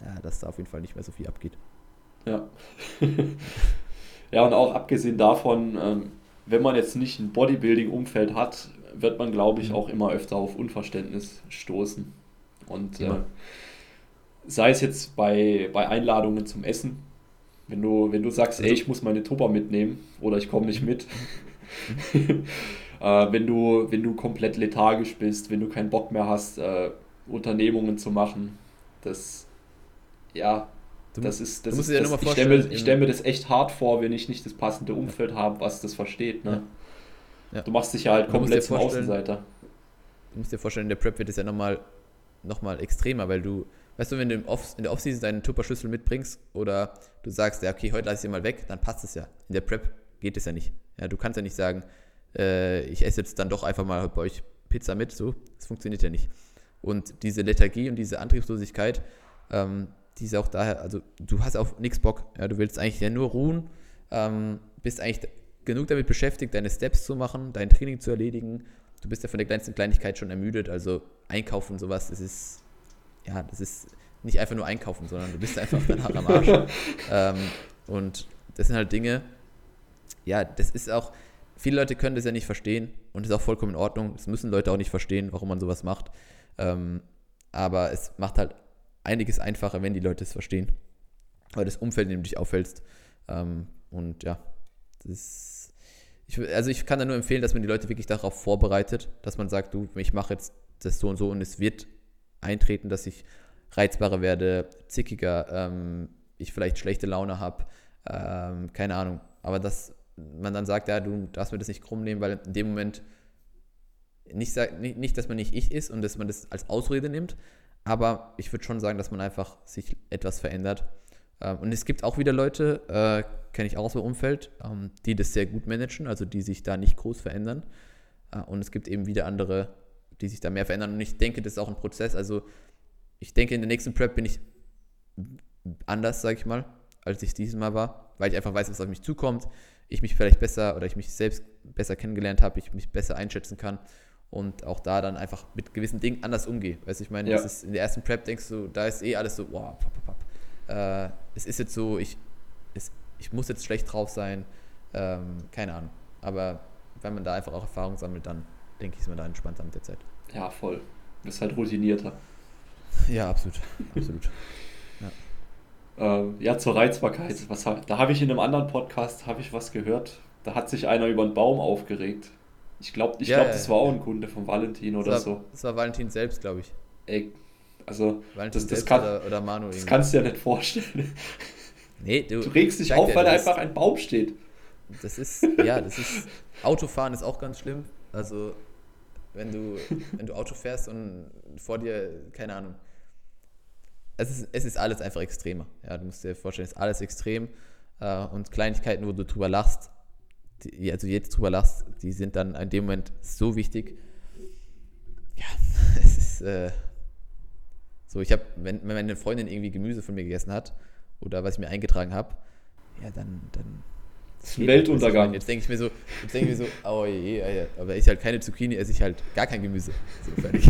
ja, dass da auf jeden Fall nicht mehr so viel abgeht.
Ja. ja, und auch abgesehen davon, ähm, wenn man jetzt nicht ein Bodybuilding-Umfeld hat, wird man, glaube ich, mhm. auch immer öfter auf Unverständnis stoßen. Und äh, sei es jetzt bei, bei Einladungen zum Essen, wenn du, wenn du sagst, also, ey, ich muss meine Tupper mitnehmen oder ich komme nicht mit, mhm. äh, wenn, du, wenn du komplett lethargisch bist, wenn du keinen Bock mehr hast, äh, Unternehmungen zu machen. Das, ja, du, das ist, das ist, das, ich stelle mir, stell mir das echt hart vor, wenn ich nicht das passende Umfeld ja. habe, was das versteht. Ne? Ja. Ja. Du machst dich ja halt komplett zum Außenseiter.
Du musst dir vorstellen, in der Prep wird es ja nochmal noch mal extremer, weil du, weißt du, wenn du im Off, in der Offseason deinen Tupper-Schlüssel mitbringst oder du sagst, ja, okay, heute lasse ich ihn mal weg, dann passt es ja. In der Prep geht es ja nicht. Ja, du kannst ja nicht sagen, äh, ich esse jetzt dann doch einfach mal bei euch Pizza mit, so, das funktioniert ja nicht. Und diese Lethargie und diese Antriebslosigkeit, ähm, die ist auch daher, also du hast auf nichts Bock, ja, du willst eigentlich ja nur ruhen, ähm, bist eigentlich genug damit beschäftigt, deine Steps zu machen, dein Training zu erledigen. Du bist ja von der kleinsten Kleinigkeit schon ermüdet, also einkaufen und sowas, das ist, ja, das ist nicht einfach nur einkaufen, sondern du bist einfach danach am Arsch. ähm, und das sind halt Dinge, ja, das ist auch, viele Leute können das ja nicht verstehen und ist auch vollkommen in Ordnung. Es müssen Leute auch nicht verstehen, warum man sowas macht. Ähm, aber es macht halt einiges einfacher, wenn die Leute es verstehen. Weil das Umfeld, in dem du dich aufhältst. Ähm, und ja, das ich, also ich kann da nur empfehlen, dass man die Leute wirklich darauf vorbereitet, dass man sagt, du, ich mache jetzt das so und so und es wird eintreten, dass ich reizbarer werde, zickiger, ähm, ich vielleicht schlechte Laune habe, ähm, keine Ahnung. Aber das man dann sagt, ja, du darfst mir das nicht krumm nehmen, weil in dem Moment nicht, nicht, nicht, dass man nicht ich ist und dass man das als Ausrede nimmt, aber ich würde schon sagen, dass man einfach sich etwas verändert. Ähm, und es gibt auch wieder Leute, äh, kenne ich auch aus meinem Umfeld, ähm, die das sehr gut managen, also die sich da nicht groß verändern. Äh, und es gibt eben wieder andere, die sich da mehr verändern. Und ich denke, das ist auch ein Prozess. Also ich denke, in der nächsten Prep bin ich anders, sage ich mal, als ich dieses Mal war, weil ich einfach weiß, was auf mich zukommt ich mich vielleicht besser oder ich mich selbst besser kennengelernt habe, ich mich besser einschätzen kann und auch da dann einfach mit gewissen Dingen anders umgehe. Weißt du, ich meine, ja. ist, in der ersten Prep denkst du, da ist eh alles so, wow, pop, pop, pop. Äh, es ist jetzt so, ich, es, ich muss jetzt schlecht drauf sein, ähm, keine Ahnung. Aber wenn man da einfach auch Erfahrung sammelt, dann denke ich, ist man da entspannter mit der Zeit.
Ja, voll. Du bist halt routinierter.
Ja, absolut. absolut.
Ja. Äh, ja, zur Reizbarkeit. Was, da habe ich in einem anderen Podcast ich was gehört. Da hat sich einer über einen Baum aufgeregt. Ich glaube, ich
Ja,
glaub, das war auch ein Kunde von Valentin oder
war,
so.
Das war Valentin selbst, glaube ich.
Ey, also,
Valentin
das, das, kann,
oder, oder Manu
das
irgendwie.
kannst du dir nicht vorstellen.
nee, du,
Du regst dich auf,
dir,
weil da einfach ein Baum steht.
Das ist, ja, das ist, Autofahren ist auch ganz schlimm. Also, wenn du, wenn du Auto fährst und vor dir, keine Ahnung, es ist, es ist alles einfach extremer. Ja, du musst dir vorstellen, es ist alles extrem äh, und Kleinigkeiten, wo du drüber lachst, die, also jetzt drüber lachst, die sind dann in dem Moment so wichtig. Ja, es ist äh, so, ich habe, wenn, wenn meine Freundin irgendwie Gemüse von mir gegessen hat oder was ich mir eingetragen habe, ja, dann, dann
Weltuntergang.
Jetzt denke ich mir so, jetzt denke ich mir so, oh je, ja, ja. aber ich halt keine Zucchini, esse ich halt gar kein Gemüse. So fertig.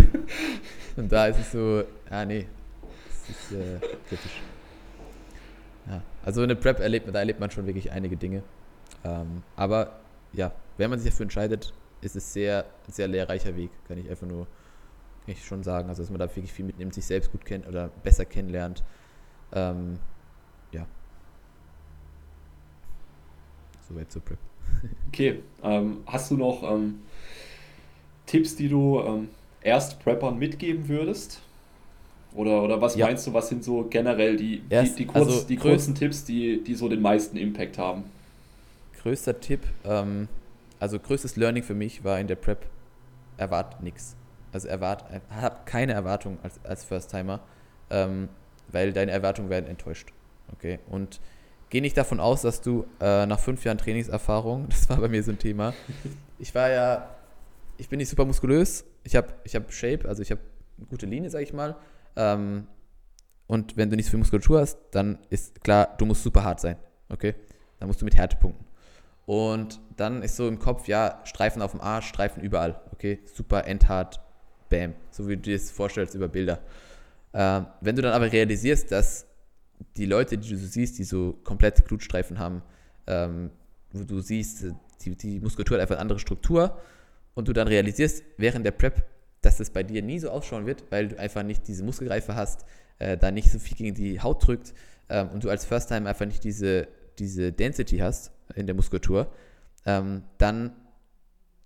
Und da ist es so, ah nee, ist äh, kritisch. Ja, also eine Prep erlebt man, da erlebt man schon wirklich einige Dinge. Ähm, aber ja, wenn man sich dafür entscheidet, ist es sehr, sehr lehrreicher Weg, kann ich einfach nur, kann ich schon sagen. Also dass man da wirklich viel mitnimmt, sich selbst gut kennt oder besser kennenlernt. Ähm, ja. Soweit zur Prep.
Okay, ähm, hast du noch ähm, Tipps, die du ähm, Erst-Preppern mitgeben würdest? Oder, oder was
Ja.
meinst du, was sind so generell die, die,
Erst-
die, kurz,
also
die kurzen Tipps, die, die so den meisten Impact haben?
Größter Tipp, ähm, also größtes Learning für mich war in der Prep, erwart nichts. Also erwart, hab keine Erwartung als, als First-Timer, ähm, weil deine Erwartungen werden enttäuscht. Okay? Und geh nicht davon aus, dass du äh, nach fünf Jahren Trainingserfahrung, das war bei mir so ein Thema, ich war ja, ich bin nicht super muskulös, ich habe ich hab Shape, also ich habe eine gute Linie, sag ich mal. Ähm, und wenn du nicht so viel Muskulatur hast, dann ist klar, du musst super hart sein. Okay? Dann musst du mit Härte punkten. Und dann ist so im Kopf, ja, Streifen auf dem Arsch, Streifen überall. Okay, super endhart, bam. So wie du dir das vorstellst über Bilder. Ähm, wenn du dann aber realisierst, dass die Leute, die du so siehst, die so komplette Glutstreifen haben, ähm, wo du siehst, die, die Muskulatur hat einfach eine andere Struktur und du dann realisierst während der Prep, dass das bei dir nie so ausschauen wird, weil du einfach nicht diese Muskelreife hast, äh, da nicht so viel gegen die Haut drückt ähm, und du als First Time einfach nicht diese, diese Density hast in der Muskulatur, ähm, dann,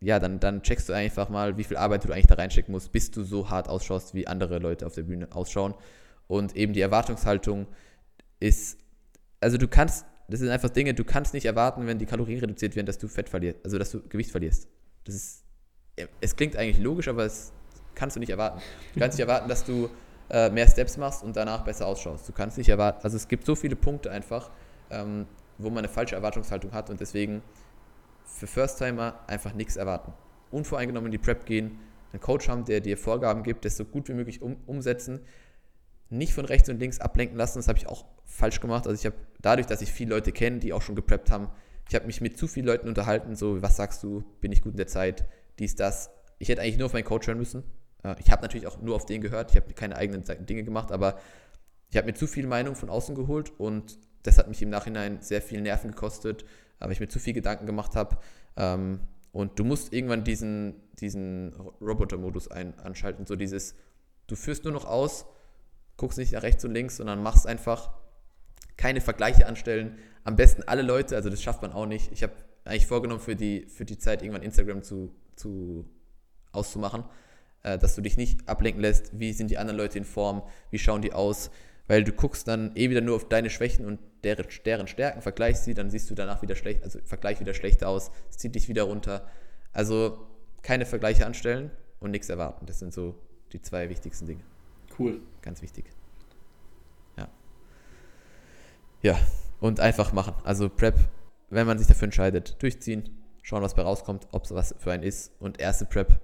ja, dann, dann checkst du einfach mal, wie viel Arbeit du eigentlich da reinstecken musst, bis du so hart ausschaust, wie andere Leute auf der Bühne ausschauen. Und eben die Erwartungshaltung ist, also du kannst, das sind einfach Dinge, du kannst nicht erwarten, wenn die Kalorien reduziert werden, dass du Fett verlierst, also dass du Gewicht verlierst. Das ist, es klingt eigentlich logisch, aber es kannst du nicht erwarten. Du kannst nicht erwarten, dass du äh, mehr Steps machst und danach besser ausschaust. Du kannst nicht erwarten, also es gibt so viele Punkte einfach, ähm, wo man eine falsche Erwartungshaltung hat und deswegen für First-Timer einfach nichts erwarten. Unvoreingenommen in die Prep gehen, einen Coach haben, der dir Vorgaben gibt, das so gut wie möglich um, umsetzen, nicht von rechts und links ablenken lassen, das habe ich auch falsch gemacht. Also ich habe dadurch, dass ich viele Leute kenne, die auch schon gepreppt haben, ich habe mich mit zu vielen Leuten unterhalten, so, was sagst du, bin ich gut in der Zeit, dies, das. Ich hätte eigentlich nur auf meinen Coach hören müssen. Ich habe natürlich auch nur auf den gehört, ich habe keine eigenen Dinge gemacht, aber ich habe mir zu viel Meinung von außen geholt und das hat mich im Nachhinein sehr viel Nerven gekostet, weil ich mir zu viel Gedanken gemacht habe. Ähm, Und du musst irgendwann diesen, diesen Roboter-Modus anschalten, so dieses, du führst nur noch aus, guckst nicht nach rechts und links, sondern machst einfach keine Vergleiche anstellen. Am besten alle Leute, also das schafft man auch nicht. Ich habe eigentlich vorgenommen, für die, für die Zeit irgendwann Instagram zu, zu auszumachen, äh, dass du dich nicht ablenken lässt, wie sind die anderen Leute in Form, wie schauen die aus, weil du guckst dann eh wieder nur auf deine Schwächen und deren, deren Stärken, vergleichst sie, dann siehst du danach wieder schlecht, also Vergleich wieder schlechter aus, es zieht dich wieder runter. Also keine Vergleiche anstellen und nichts erwarten. Das sind so die zwei wichtigsten Dinge.
Cool.
Ganz wichtig. Ja. Ja, und einfach machen. Also Prep, wenn man sich dafür entscheidet, durchziehen, schauen, was bei rauskommt, ob es was für einen ist. Und erste Prep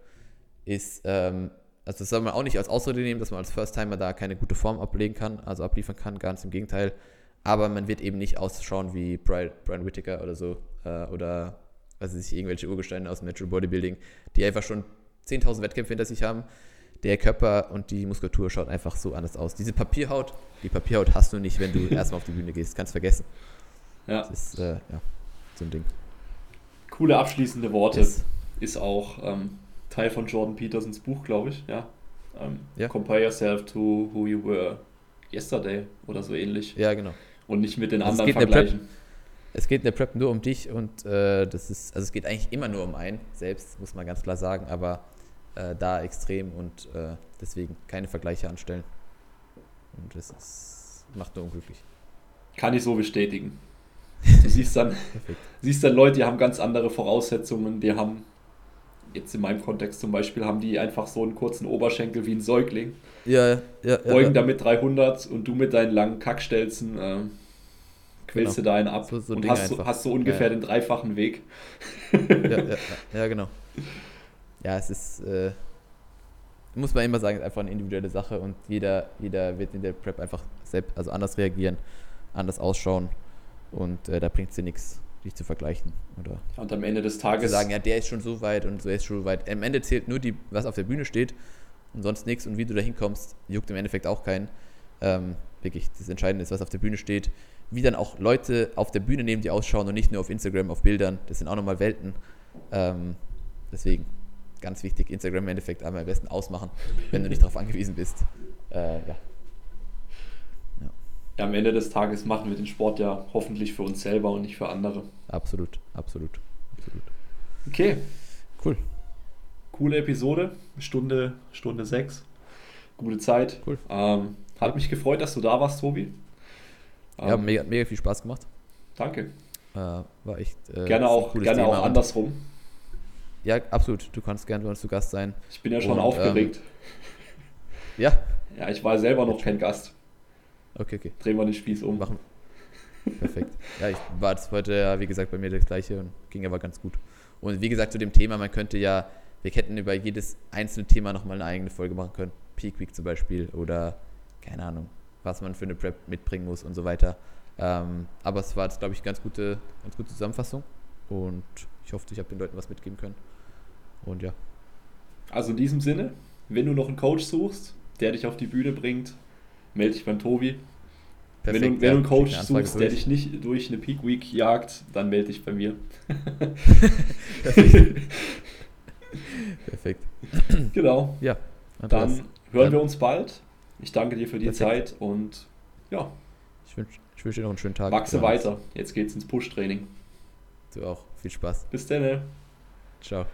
ist, ähm, also das soll man auch nicht als Ausrede nehmen, dass man als First-Timer da keine gute Form ablegen kann, also abliefern kann, ganz im Gegenteil. Aber man wird eben nicht ausschauen wie Brian, Brian Whittaker oder so, äh, oder was weiß ich, irgendwelche Urgesteine aus dem Natural Bodybuilding, die einfach schon 10.000 Wettkämpfe hinter sich haben. Der Körper und die Muskulatur schaut einfach so anders aus. Diese Papierhaut, die Papierhaut hast du nicht, wenn du erstmal auf die Bühne gehst. Kannst vergessen.
Ja.
Das ist, äh, ja, so ein Ding.
Coole abschließende Worte. Yes. Ist auch ähm, Teil von Jordan Petersons Buch, glaube ich. Ja. Ähm, ja. Compare yourself to who you were yesterday oder so ähnlich.
Ja, genau.
Und nicht mit den also anderen vergleichen.
Es geht in der Prep nur um dich und äh, das ist, also es geht eigentlich immer nur um einen selbst, muss man ganz klar sagen, aber äh, da extrem und äh, deswegen keine Vergleiche anstellen. Und das ist, macht nur unglücklich.
Kann ich so bestätigen. Du siehst dann, siehst dann Leute, die haben ganz andere Voraussetzungen, die haben, jetzt in meinem Kontext zum Beispiel, haben die einfach so einen kurzen Oberschenkel wie ein Säugling.
Ja, ja. ja
beugen ja. damit 300 und du mit deinen langen Kackstelzen äh, quälst genau. du da einen ab so, so und hast, so, hast so ungefähr ja, den dreifachen Weg.
ja, ja, ja, genau. Ja, es ist, äh, muss man immer sagen, ist einfach eine individuelle Sache und jeder, jeder wird in der Prep einfach selbst, also anders reagieren, anders ausschauen und äh, da bringt dir nichts, dich zu vergleichen. Oder
und am Ende des Tages.
Zu sagen, ja, der ist schon so weit und so ist schon so weit. Am Ende zählt nur, die, was auf der Bühne steht und sonst nichts. Und wie du da hinkommst, juckt im Endeffekt auch keinen. Ähm, wirklich, das Entscheidende ist, was auf der Bühne steht. Wie dann auch Leute auf der Bühne neben dir ausschauen und nicht nur auf Instagram, auf Bildern. Das sind auch nochmal Welten. Ähm, deswegen, ganz wichtig, Instagram im Endeffekt einmal am besten ausmachen, wenn du nicht darauf angewiesen bist. Äh, ja,
ja, am Ende des Tages machen wir den Sport ja hoffentlich für uns selber und nicht für andere.
Absolut, absolut, absolut.
Okay.
Cool.
Coole Episode. Stunde, Stunde sechs. Gute Zeit.
Cool.
Ähm, hat mich gefreut, dass du da warst, Tobi.
Ähm, ja, mega, mega viel Spaß gemacht.
Danke.
Äh, war echt.
Äh, gerne auch, gerne auch andersrum.
Ja, absolut. Du kannst gerne bei uns zu Gast sein.
Ich bin ja schon und, aufgeregt. Ähm,
ja.
Ja, ich war selber noch kein Gast.
Okay, okay.
Drehen wir den Spieß um.
Machen. Perfekt. Ja, ich war das heute ja, wie gesagt, bei mir das gleiche und ging aber ganz gut. Und wie gesagt, zu dem Thema, man könnte ja, wir hätten über jedes einzelne Thema nochmal eine eigene Folge machen können. Peak Week zum Beispiel oder keine Ahnung, was man für eine Prep mitbringen muss und so weiter. Ähm, aber es war jetzt, glaube ich, ganz gute, ganz gute Zusammenfassung und ich hoffe, ich habe den Leuten was mitgeben können. Und ja.
Also in diesem Sinne, wenn du noch einen Coach suchst, der dich auf die Bühne bringt, melde dich beim Tobi. Perfekt, wenn du, wenn ja, du einen Coach suchst, der dich nicht durch eine Peak Week jagt, dann melde dich bei mir.
Perfekt. Perfekt.
Genau.
Ja.
Dann hören dann. wir uns bald. Ich danke dir für die Perfekt. Zeit und ja.
Ich wünsche wünsch dir noch einen schönen Tag.
Wachse weiter. Jetzt geht's ins Push-Training.
Du auch. Viel Spaß.
Bis dann.
Ciao.